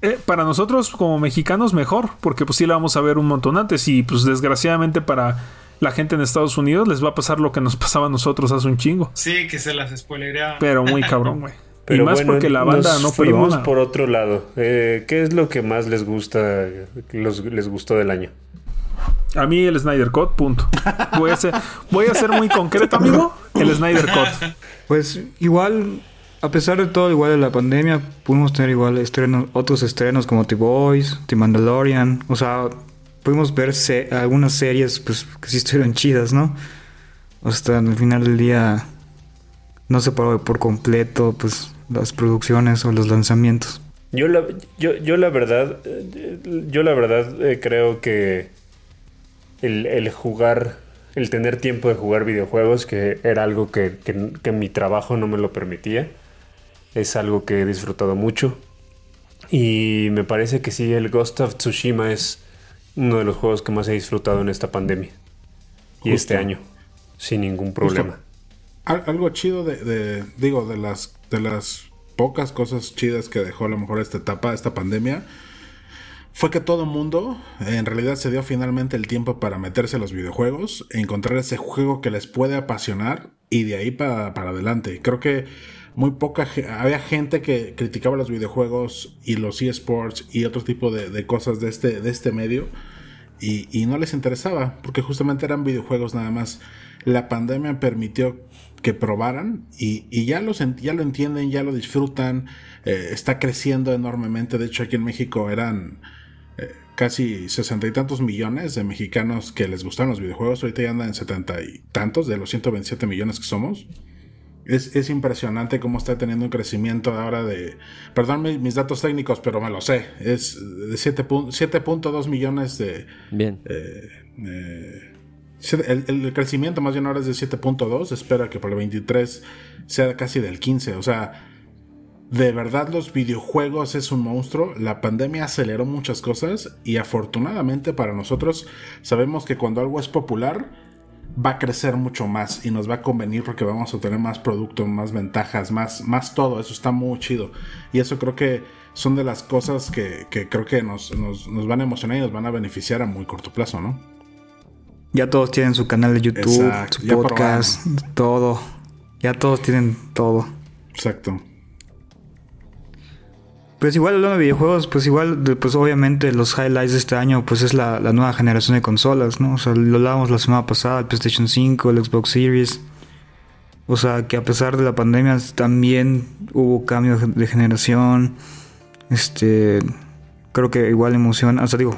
eh, para nosotros como mexicanos mejor, porque pues sí la vamos a ver un montón antes y pues desgraciadamente para la gente en Estados Unidos les va a pasar lo que nos (laughs) pasaba a nosotros hace un chingo. Sí, que se las spoilerea. Pero muy cabrón, (laughs) güey. Y más bueno, porque la banda nos no fuimos perdona. por otro lado. Eh, ¿Qué es lo que más les gusta, los- les gustó del año? A mí el Snyder Cut, punto. Voy a ser, voy a ser muy concreto, amigo. El Snyder Cut. Pues igual, a pesar de todo, igual de la pandemia, pudimos tener igual estrenos, otros estrenos como The Boys, The Mandalorian. O sea, pudimos ver se- algunas series pues que sí estuvieron chidas, ¿no? Hasta al final del día no se paró por completo pues las producciones o los lanzamientos. Yo la, yo, yo la verdad, yo la verdad eh, creo que el, el jugar, el tener tiempo de jugar videojuegos, que era algo que, que- que mi trabajo no me lo permitía, es algo que he disfrutado mucho. Y me parece que sí, el Ghost of Tsushima es uno de los juegos que más he disfrutado en esta pandemia. Y Justo. este año, sin ningún problema. Algo chido de, digo, de las, de las pocas cosas chidas que dejó a lo mejor esta etapa, esta pandemia, fue que todo mundo en realidad se dio finalmente el tiempo para meterse a los videojuegos, encontrar ese juego que les puede apasionar y de ahí para, para adelante. Creo que muy poca había gente que criticaba los videojuegos y los eSports y otro tipo de, de cosas de este, de este medio y, y no les interesaba porque justamente eran videojuegos nada más. La pandemia permitió que probaran y, y ya, los, ya lo entienden, ya lo disfrutan, eh, está creciendo enormemente. De hecho, aquí en México eran eh, casi sesenta y tantos millones de mexicanos que les gustan los videojuegos. Ahorita ya andan en setenta y tantos de los 127 millones que somos. Es, es impresionante cómo está teniendo un crecimiento ahora de... Perdón mi- mis datos técnicos, pero me lo sé. Es de 7 pun- 7.2 millones de... Bien. eh, el, crecimiento más bien ahora es de 7.2. Espera que para el 23 sea casi del 15. O sea, de verdad los videojuegos es un monstruo. La pandemia aceleró muchas cosas y afortunadamente para nosotros sabemos que cuando algo es popular va a crecer mucho más y nos va a convenir porque vamos a tener más producto, más ventajas, más, más todo. Eso está muy chido. Y eso creo que son de las cosas que, que creo que nos, nos, nos van a emocionar y nos van a beneficiar a muy corto plazo, ¿no? Ya todos tienen su canal de YouTube, Exacto, su ya podcast, todo. Ya todos tienen todo. Exacto. Pues igual hablando de videojuegos, pues igual, pues obviamente los highlights de este año, pues es la, la nueva generación de consolas, ¿no? O sea, lo hablábamos la semana pasada, el PlayStation 5, el Xbox Series. O sea, que a pesar de la pandemia también hubo cambio de generación. Este, creo que igual emociona, o sea, digo,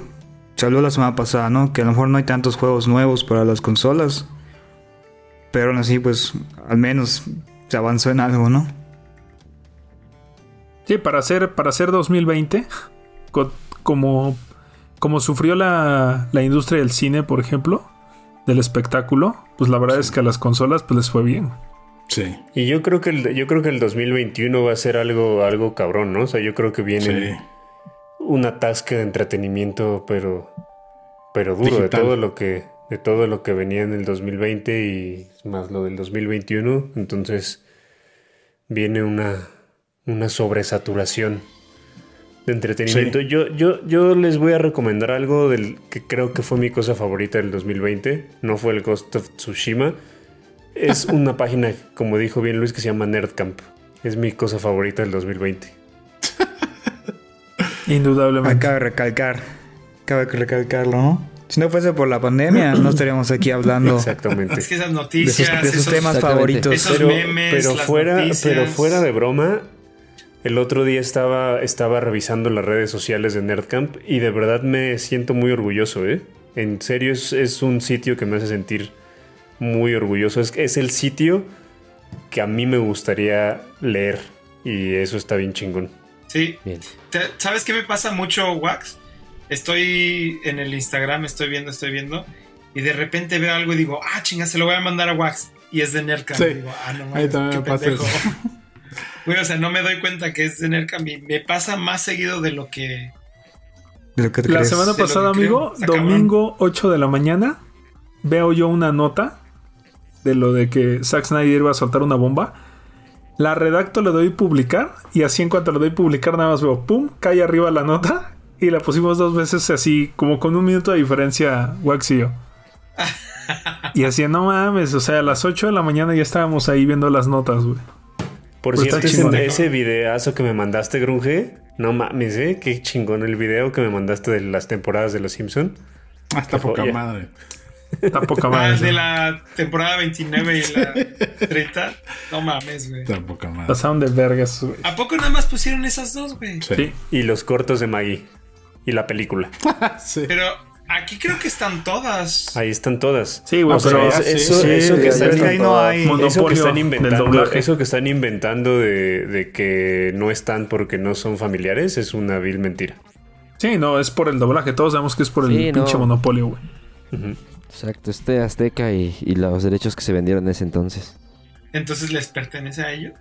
se habló la semana pasada, ¿no? Que a lo mejor no hay tantos juegos nuevos para las consolas. Pero aún así, pues, al menos se avanzó en algo, ¿no? Sí, para hacer, para hacer 2020, co- como, como sufrió la, la industria del cine, por ejemplo, del espectáculo, pues la verdad es que a las consolas pues les fue bien. Sí. Y yo creo que el, yo creo que el 2021 va a ser algo, algo cabrón, ¿no? O sea, yo creo que viene Sí. Un atasque de entretenimiento, pero, pero duro, de todo lo que, de todo lo que venía en el 2020 y más lo del 2021. Entonces viene una, una sobresaturación de entretenimiento. Yo, yo, yo les voy a recomendar algo del que creo que fue mi cosa favorita del 2020. No fue el Ghost of Tsushima. Es (laughs) una página, como dijo bien Luis, que se llama Nerdcamp. Es mi cosa favorita del 2020. Indudablemente. Cabe recalcar. Cabe recalcarlo, ¿no? Si no fuese por la pandemia, no (clears throat) estaríamos aquí hablando Exactamente. Es que esas de sus, noticias, de sus esos- temas favoritos. Esos pero, memes, pero las fuera, noticias. pero fuera de broma, el otro día estaba, estaba revisando las redes sociales de Nerdcamp y de verdad me siento muy orgulloso, ¿eh? En serio, es, es un sitio que me hace sentir muy orgulloso. Es, es el sitio que a mí me gustaría leer y eso está bien chingón. Sí. Bien. ¿Sabes qué me pasa mucho, Wax? Estoy en el Instagram, estoy viendo, estoy viendo, y de repente veo algo y digo, ah, chinga, se lo voy a mandar a Wax. Y es de Nerdcamp. Sí. Digo, ah, no Ahí también qué me pasa pendejo. eso. (laughs) Güey, o sea, no me doy cuenta que es de Nerdcamp. y me pasa más seguido de lo que. De lo que te La crees. semana pasada, amigo, creo. Domingo 8 de la mañana, veo yo una nota de lo de que Zack Snyder iba a soltar una bomba. La redacto, le doy publicar y así en cuanto le doy publicar nada más veo, pum, cae arriba la nota y la pusimos dos veces así, como con un minuto de diferencia, Wax y yo. (laughs) Y así, no mames, o sea, a las 8 de la mañana ya estábamos ahí viendo las notas, güey. Por cierto, ese, ese videazo que me mandaste, Grunge, no mames, ¿eh? Qué chingón el video que me mandaste de las temporadas de Los Simpson. Hasta Qué poca joya. madre. Está poca Ah, madre. el de la temporada 29 y la 30. No mames, güey. Hasta poca madre. Pasaron de vergas, güey. ¿A poco nada más pusieron esas dos, güey? Sí. Sí. Y los cortos de Maggie. Y la película. (laughs) Sí. Pero aquí creo que están todas. Ahí están todas. Sí, güey, O sea, pero es- sí, eso, sí, eso que están, ahí no hay- eso que están inventando, eso que están inventando de, de que no están porque no son familiares es una vil mentira. Sí, no, es por el doblaje. Todos sabemos que es por el pinche no. monopolio, güey. Exacto, este Azteca y, y los derechos que se vendieron en ese entonces. Entonces les pertenece a ellos.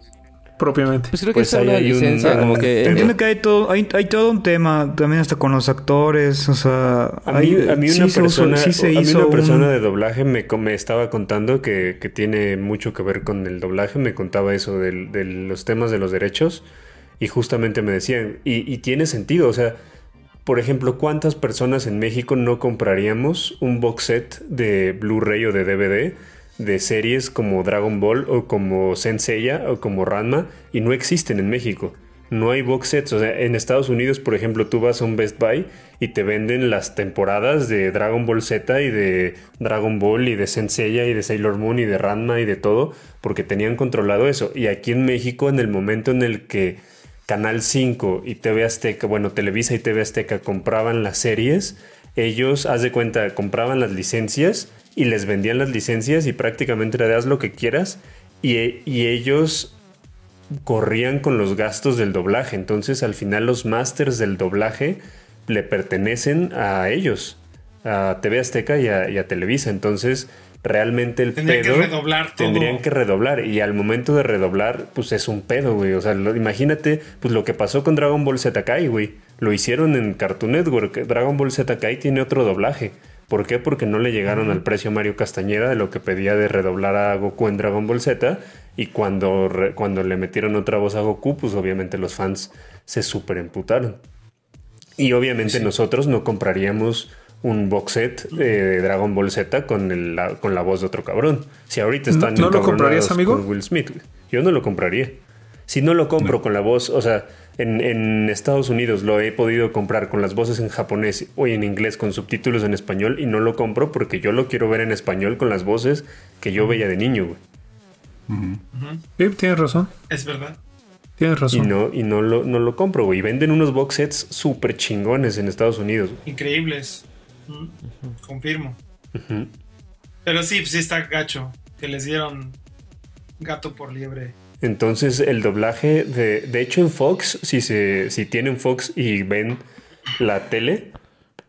Propiamente. Pues creo Pues que es una hay un- licencia, como que... Entiendo que hay todo, hay, hay todo un tema también hasta con los actores, o sea, A mí, hay- a mí sí una se persona, sí se a mí una un- persona de doblaje me, estaba contando que, que tiene mucho que ver con el doblaje, me contaba eso del- de, los temas de los derechos y justamente me decían, y, y tiene sentido, o sea, por ejemplo, ¿cuántas personas en México no compraríamos un box set de Blu-ray o de DVD de series como Dragon Ball o como Senseiya o como Ranma y no existen en México? No hay box sets, o sea, en Estados Unidos, por ejemplo, tú vas a un Best Buy y te venden las temporadas de Dragon Ball Z y de Dragon Ball y de Senseiya y de Sailor Moon y de Ranma y de todo, porque tenían controlado eso. Y aquí en México, en el momento en el que Canal 5 y TV Azteca, bueno, Televisa y TV Azteca compraban las series, ellos, haz de cuenta, compraban las licencias y les vendían las licencias y prácticamente le das lo que quieras y, y ellos corrían con los gastos del doblaje. Entonces, al final, los masters del doblaje le pertenecen a ellos, a TV Azteca y a Televisa. Entonces, realmente el Tendrían que pedo redoblar todo. tendrían que redoblar y al momento de redoblar pues es un pedo güey o sea lo- imagínate pues lo que pasó con Dragon Ball Z Kai güey lo hicieron en Cartoon Network Dragon Ball Z Kai tiene otro doblaje ¿Por qué? Porque no le llegaron al precio a Mario Castañeda de lo que pedía de redoblar a Goku en Dragon Ball Z. Y cuando, re- cuando le metieron otra voz a Goku, pues obviamente los fans se super emputaron. Y obviamente nosotros no compraríamos un box set eh, de Dragon Ball Z con, el- la, con la voz de otro cabrón. Si ahorita están ¿No lo encabronados comprarías, amigo? con Will Smith, yo no lo compraría. Si no lo compro con la voz, o sea, en, en Estados Unidos lo he podido comprar con las voces en japonés o en inglés con subtítulos en español y no lo compro porque yo lo quiero ver en español con las voces que yo veía de niño, güey. Sí, tienes razón. Es verdad. Tienes Y razón. no, y no lo, no lo compro, güey. Y Venden unos box sets súper chingones en Estados Unidos. güey. Increíbles. Confirmo. Pero sí, pues sí está gacho. Que les dieron gato por liebre. Entonces el doblaje de, de hecho en Fox, si se, si tienen Fox y ven la tele,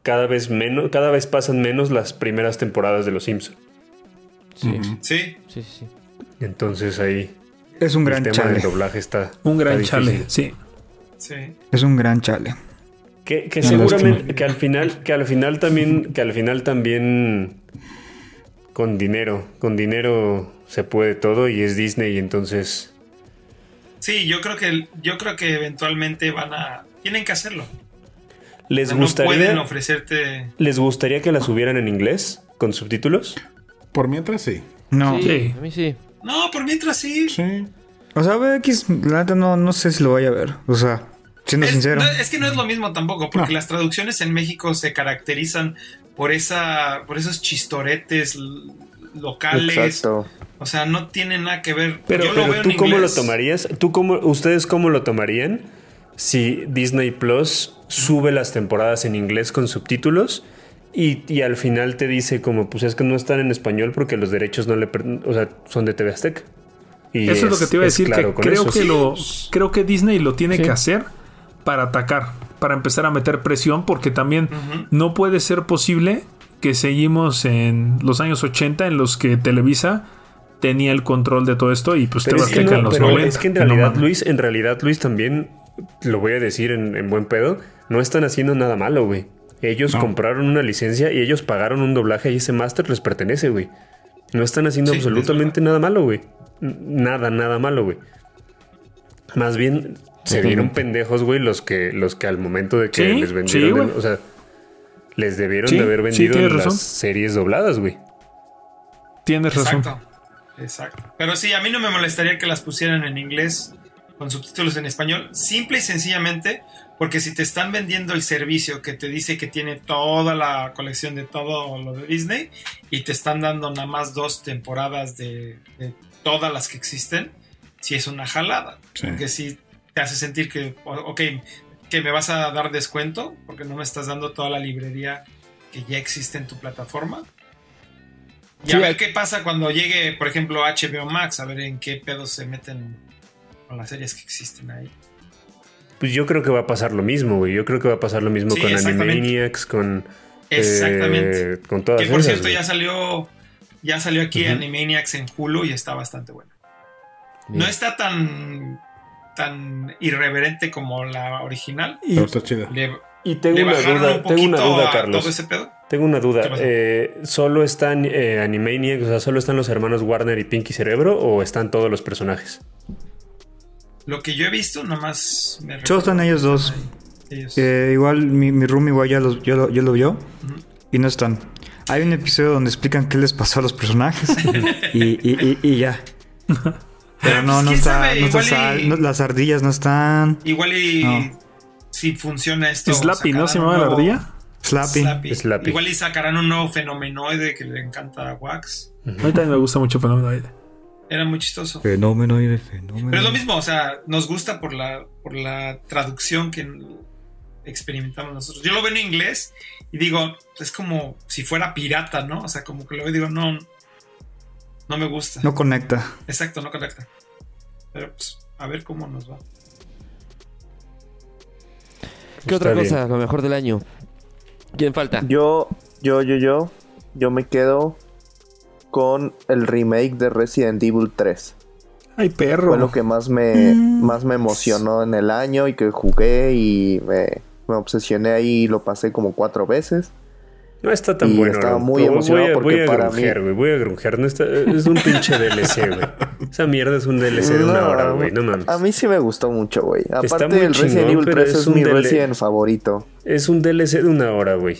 cada vez menos, cada vez pasan menos las primeras temporadas de Los Simpsons. Sí, Sí. sí, sí. Entonces ahí Es un el gran tema chale. del doblaje está Un gran está chale, sí. Sí. Es un gran chale. Que, seguramente lástima. que al final que al final también que al final también con dinero. Con dinero se puede todo y es Disney, y entonces. Sí, yo creo que yo creo que eventualmente van a tienen que hacerlo. ¿Les no gustaría, pueden ofrecerte ¿Les gustaría que la subieran en inglés con subtítulos? Por mientras sí. No. Sí. A mí sí. No, por mientras sí. Sí. O sea, BX, la neta no, no sé si lo vaya a ver. O sea, siendo Es, sincero. no, es que no es lo mismo tampoco, porque las traducciones en México se caracterizan por esa, por esos chistoretes locales. Exacto. O sea, no tiene nada que ver. Pero, Yo pero lo veo tú en cómo lo tomarías? ¿Tú cómo, ¿Ustedes cómo lo tomarían si Disney Plus sube las temporadas en inglés con subtítulos y, y al final te dice como pues es que no están en español porque los derechos no le o sea, son de TV Azteca? Y Eso es, lo que te iba a decir, claro que creo eso. que lo creo que Disney lo tiene Sí. que hacer para atacar, para empezar a meter presión, porque también no puede ser posible que seguimos en los años 80 en los que Televisa tenía el control de todo esto y pues TV es que, no, en los pero 90. es que en realidad. Luis, en realidad, Luis, también lo voy a decir en, en buen pedo, no están haciendo nada malo, güey. Ellos No. compraron una licencia y ellos pagaron un doblaje y ese máster les pertenece, güey. No están haciendo Sí, absolutamente nada malo, güey. Nada, nada malo, güey. Más bien se vieron pendejos, güey, los que, los que al momento de que Sí, les sí, vendieron, de- o sea, les debieron Sí, de haber vendido tienes las series dobladas, güey. Tienes razón. Exacto. Exacto. Pero sí, a mí no me molestaría que las pusieran en inglés con subtítulos en español, simple y sencillamente porque si te están vendiendo el servicio que te dice que tiene toda la colección de todo lo de Disney y te están dando nada más dos temporadas de, de todas las que existen, sí es una jalada. Sí. Porque sí te hace sentir que, ok, que me vas a dar descuento porque no me estás dando toda la librería que ya existe en tu plataforma. Y Sí, a ver qué pasa cuando llegue, por ejemplo, HBO Max, a ver en qué pedos se meten con las series que existen ahí. Pues yo creo que va a pasar lo mismo, güey. Yo creo que va a pasar lo mismo Sí, con. Animaniacs, con. Exactamente. eh, con todas que por esas, cierto güey. ya salió ya salió aquí Ujú. Animaniacs en Hulu y está bastante bueno. Bien. No está tan tan irreverente como la original. Pero está chida. Le, Y tengo le una duda, un tengo una duda, Carlos. todo ese pedo. Tengo una ¿Qué duda. Eh, ¿Solo están eh, Animaniacs, o sea, solo están los hermanos Warner y Pinky Cerebro o están todos los personajes? Lo que yo he visto, nomás me Solo están ellos dos. Ellos. Eh, igual mi, mi room igual ya, los, ya, lo, ya lo vio y no están. Hay un episodio donde explican qué les pasó a los personajes (laughs) y, y- y- y ya. (laughs) Pero no, Pues, no está, no está sal- no- las ardillas no están. Igual y No. si funciona esto. Slappy, ¿no se un llamaba la ardilla? Slappy. Slappy. Slappy. Igual y sacarán un nuevo fenomenoide que le encanta a Wax. A mí también me gusta mucho Fenómeno Aire. Era muy chistoso. Fenómeno y fenómeno. Pero es lo mismo, o sea, nos gusta por la, por la traducción que experimentamos nosotros. Yo lo veo en inglés y digo, es como si fuera pirata, ¿no? O sea, como que lo veo y digo, no, no me gusta. No conecta. Exacto, no conecta. Pero pues, a ver cómo nos va. ¿Qué otra cosa? Lo mejor del año. ¿Quién falta? Yo, yo, yo, yo, yo me quedo con el remake de Resident Evil 3. Ay, perro. Fue lo que más me, más me emocionó en el año y que jugué y me, me obsesioné ahí y lo pasé como cuatro veces. No está tan Y bueno. estaba ¿no? muy emocionado voy a, porque voy a para grungear, mí- güey. Voy a grungear. No está- es un pinche DLC, güey. (laughs) Esa mierda es un DLC de una No, hora, güey. No mames. A mí sí me gustó mucho, güey. Aparte, muy el Resident Evil pero 3 es mi Resident favorito. Es un DLC de una hora, güey.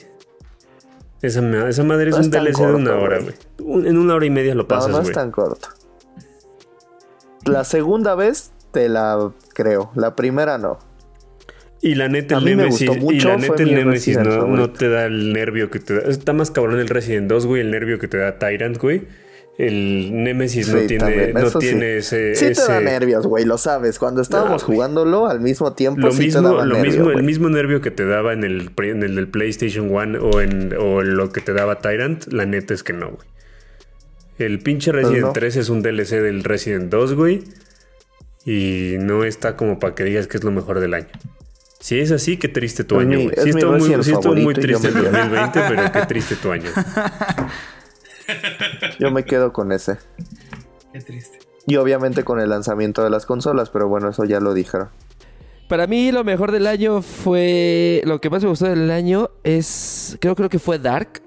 Esa, esa madre es No un DLC de una hora, güey. güey. En una hora y media lo No, pasas, no güey. es tan corto. La segunda vez te la creo. La primera no. Y la neta, el Nemesis, y la neta, el Nemesis no, te da el nervio que te da. Está más cabrón el Resident 2, güey, el nervio que te da Tyrant, güey. El Nemesis no tiene, también, no sí. tiene ese. Sí te ese- da nervios, güey, lo sabes. Cuando estábamos No, jugándolo al mismo tiempo, Lo sí mismo, te daba lo nervio, mismo, el mismo nervio que te daba en el, en el del PlayStation 1 o en o lo que te daba Tyrant, la neta es que no, güey. El pinche Resident no. 3 es un DLC del Resident 2, güey. Y no está como para que digas que es lo mejor del año. Si es así, qué triste tu Es año, mi- es Sí mi estuvo muy, sí estuvo muy triste el me quedo. 2020, pero qué (laughs) triste tu año. Yo me quedo con ese. Qué triste. Y obviamente con el lanzamiento de las consolas, pero bueno, eso ya lo dijeron. Para mí lo mejor del año fue... Lo que más me gustó del año es... Creo, creo que fue Dark.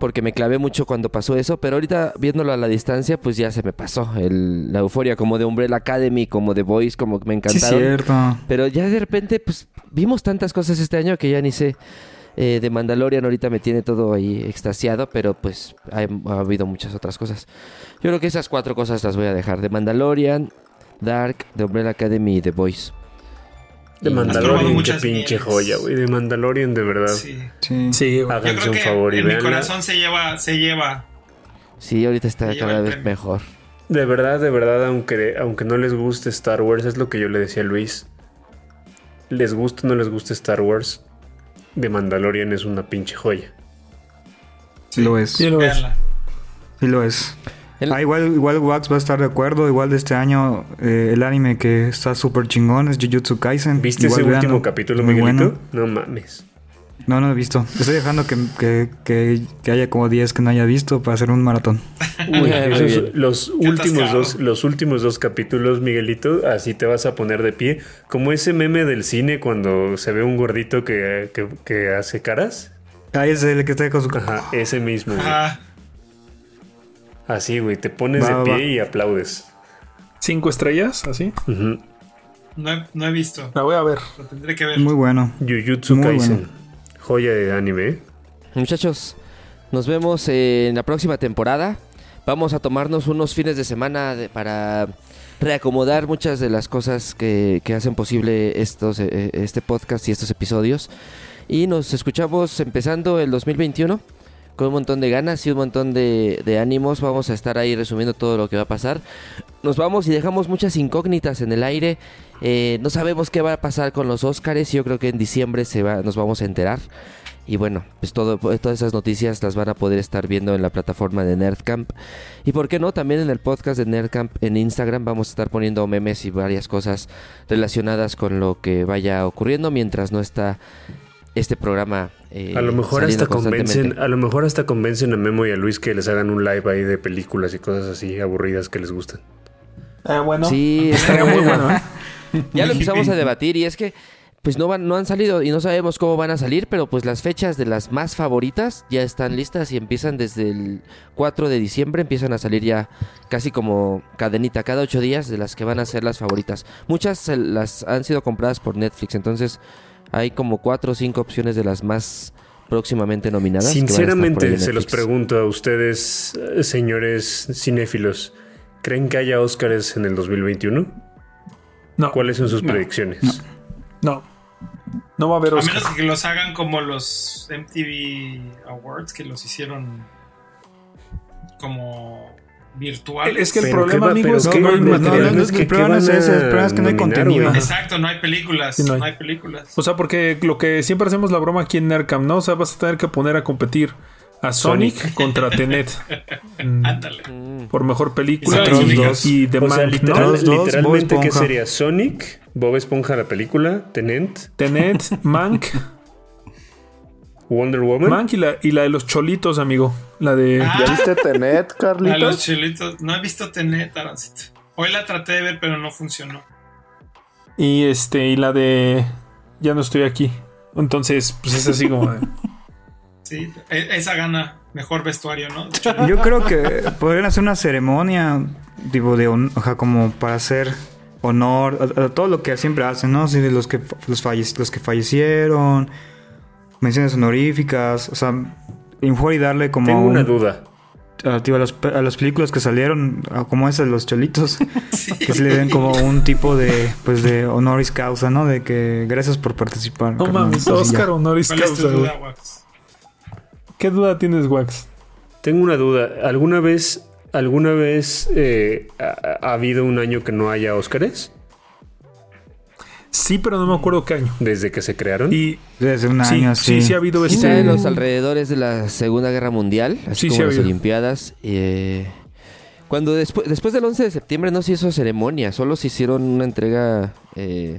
Porque me clavé mucho cuando pasó eso, pero ahorita viéndolo a la distancia, pues ya se me pasó el- la euforia como de Umbrella Academy, como de Boys, como que me Sí, encantaron. cierto. Pero ya de repente, pues vimos tantas cosas este año que ya ni sé. Eh, de Mandalorian ahorita me tiene todo ahí extasiado, pero pues ha, ha habido muchas otras cosas. Yo creo que esas cuatro cosas las voy a dejar. De Mandalorian, Dark, The Umbrella Academy y The Voice. De Mandalorian, qué pinche mieles. joya, güey. De Mandalorian, de verdad. Sí. Sí. Sí, güey. Yo Háganse creo un que favor y en mi corazón se lleva, se lleva. Sí, ahorita está cada vez mejor. De verdad, de verdad, aunque, aunque no les guste Star Wars, es lo que yo le decía a Luis. Les gusta o no les gusta Star Wars, de Mandalorian es una pinche joya. Sí lo es. Sí lo es. Sí lo es. El- Ah, igual, igual Wax va a estar de acuerdo. Igual de este año, eh, el anime que está súper chingón es Jujutsu Kaisen. ¿Viste Igual ese último capítulo, Muy Miguelito? bueno. No mames. No, no lo he visto. Estoy dejando que, que, que, que haya como 10 que no haya visto para hacer un maratón. Uy, esos- los últimos dos, los últimos dos capítulos, Miguelito, así te vas a poner de pie. Como ese meme del cine cuando se ve un gordito que, que- que hace caras. Ahí es el que está con su... Ajá, ese mismo. güey. Ajá. Así, güey, te pones Va, de pie va. y aplaudes. Cinco estrellas, así. No he, no he visto. La voy a ver. Lo tendré que ver. Muy bueno. Jujutsu Muy Kaisen. bueno. Joya de anime. Muchachos, nos vemos en la próxima temporada. Vamos a tomarnos unos fines de semana de- para reacomodar muchas de las cosas que, que hacen posible estos, eh, este podcast y estos episodios. Y nos escuchamos empezando el 2021 con un montón de ganas y un montón de, ánimos. Vamos a estar ahí resumiendo todo lo que va a pasar. Nos vamos y dejamos muchas incógnitas en el aire. Eh, no sabemos qué va a pasar con los Óscares. Yo creo que en diciembre se va, nos vamos a enterar. Y bueno, pues todo, todas esas noticias las van a poder estar viendo en la plataforma de Nerdcamp. Y por qué no, también en el podcast de Nerdcamp en Instagram vamos a estar poniendo memes y varias cosas relacionadas con lo que vaya ocurriendo mientras no está este programa. eh, A lo mejor hasta convencen, a lo mejor hasta convencen a Memo y a Luis que les hagan un live ahí de películas y cosas así aburridas que les gustan. Ah, bueno. Sí, (laughs) está Estaría muy bueno. bueno, ¿eh? (laughs) Ya lo empezamos a debatir y es que pues no van, no han salido y no sabemos cómo van a salir, pero pues las fechas de las más favoritas ya están listas y empiezan desde el 4 de diciembre, empiezan a salir ya casi como cadenita, cada ocho días de las que van a ser las favoritas. Muchas las han sido compradas por Netflix, entonces hay como cuatro o cinco opciones de las más próximamente nominadas. a Sinceramente, en se los pregunto a ustedes, eh, señores cinéfilos. ¿Creen que haya Óscares en el 2021? No, ¿Cuáles son sus predicciones? no. No va a haber A Oscar. menos que los hagan como los MTV Awards, que los hicieron como virtuales. Es que el Pero problema, va- amigo, es que no hay no, no, material. no, es que el problema ¿qué no es van ese, a el problema es que no hay nominar, contenido. Exacto, no hay películas. Sí, no no, hay. películas. O sea, porque lo que siempre hacemos la broma aquí en Nerdcam, ¿no? O sea, vas a tener que poner a competir a Sonic, Sonic. contra Tenet (laughs) mm, Ándale. Mm. por mejor película y, dos. y The O sea, Mank, literal- ¿no? Trolls dos, literalmente, ¿qué sería? Sonic, Bob Esponja la película, Tenent, Tenet, Mank, (laughs) Wonder Woman. Mank y la, y la de los cholitos, amigo. La de... Ah, ¿Ya viste Tenet, (laughs) a los Carlitos? chilitos. No he visto Tenet, Arancito. Hoy la traté de ver, pero no funcionó. Y este, y la de... Ya no estoy aquí. Entonces, pues es así como de... (laughs) Sí, e- esa gana mejor vestuario, ¿no? De Yo creo que podrían hacer una ceremonia, tipo de, o sea, como para hacer honor a, a todo lo que siempre hacen, ¿no? Así de los que los, falle- los que fallecieron, menciones honoríficas, o sea, mejor y darle como Tengo un- una duda. a, tipo, a las, a las películas que salieron, a como esas de los cholitos, (laughs) que se le den como un tipo de, pues, de honoris causa, ¿no? De que gracias por participar. No carnal, mames, y ya. Oscar honoris ¿Cuál es tu causa, duda, Wax? ¿Qué duda tienes, Wax? Tengo una duda. ¿Alguna vez, alguna vez eh, ha, ha habido un año que no haya Óscares? Sí, pero no me acuerdo qué año. Desde que se crearon. Y Desde un sí, año sí, así. sí ha habido Quizá este... en los alrededores de la Segunda Guerra Mundial, así Sí, como sí ha las habido. Olimpiadas. eh, cuando después, después del 11 de septiembre no se hizo ceremonia, solo se hicieron una entrega... eh,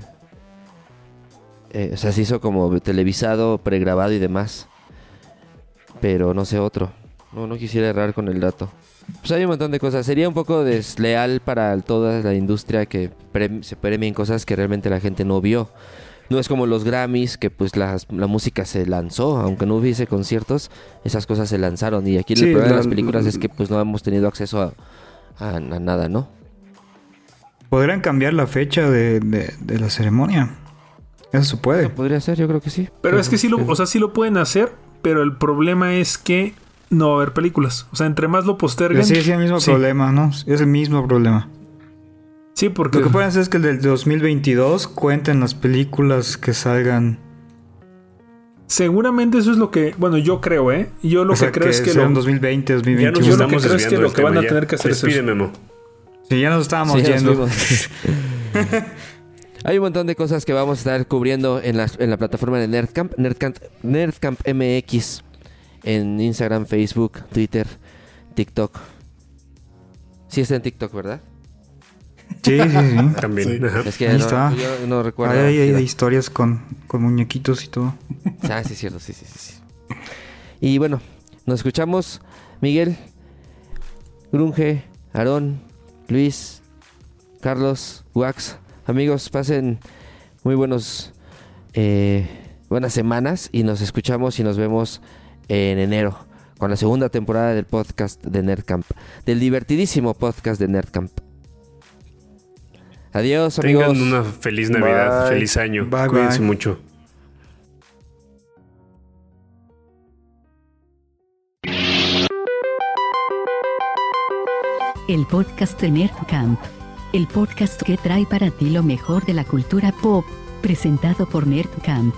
eh, o sea, se hizo como televisado, pregrabado y demás. Pero no sé otro. No, no quisiera errar con el dato. Pues hay un montón de cosas. Sería un poco desleal para toda la industria que se premien cosas que realmente la gente no vio. No es como los Grammys, que pues las- la música se lanzó, aunque no hubiese conciertos, esas cosas se lanzaron. Y aquí el problema de la- las películas es que pues no hemos tenido acceso a, a- a nada, ¿no? Podrían cambiar la fecha de, de- de la ceremonia. Eso se puede. Podría ser, yo creo que sí. Pero es que sí lo, o sea, sí lo pueden hacer, pero el problema es que no va a haber películas. O sea, entre más lo posterguen. Sí, es el mismo sí. problema, ¿no? Es el mismo problema. Sí, porque Lo que pueden hacer es que el del 2022 cuenten las películas que salgan. seguramente eso es lo que, bueno, yo creo, ¿eh? Yo lo o sea, que creo es que lo, 2020, Ya nos 2021. Yo lo que creo es que lo que van tema, a ya. tener que hacer es Despide, eso. Memo. Sí, ya nos estábamos Sí, yendo. (laughs) Hay un montón de cosas que vamos a estar cubriendo en la, en la plataforma de Nerdcamp, Nerdcamp, Nerdcamp MX, en Instagram, Facebook, Twitter, TikTok. Sí está en TikTok, ¿verdad? Sí, sí, sí. (laughs) También. ajá. Es que Ahí no, está. yo no recuerdo. Hay, hay- historias con, con muñequitos y todo. (laughs) Ah, sí, es cierto, sí, sí, sí, sí. Y bueno, nos escuchamos, Miguel, Grunge, Aarón, Luis, Carlos, Wax. Amigos, pasen muy buenos, eh, buenas semanas y nos escuchamos y nos vemos en enero con la segunda temporada del podcast de Nerdcamp, del divertidísimo podcast de Nerdcamp. Adiós, amigos. Tengan una feliz Navidad, Bye. feliz año. Bye, Cuídense bye. mucho. El podcast de Nerdcamp. El podcast que trae para ti lo mejor de la cultura pop, presentado por Nerdcamp.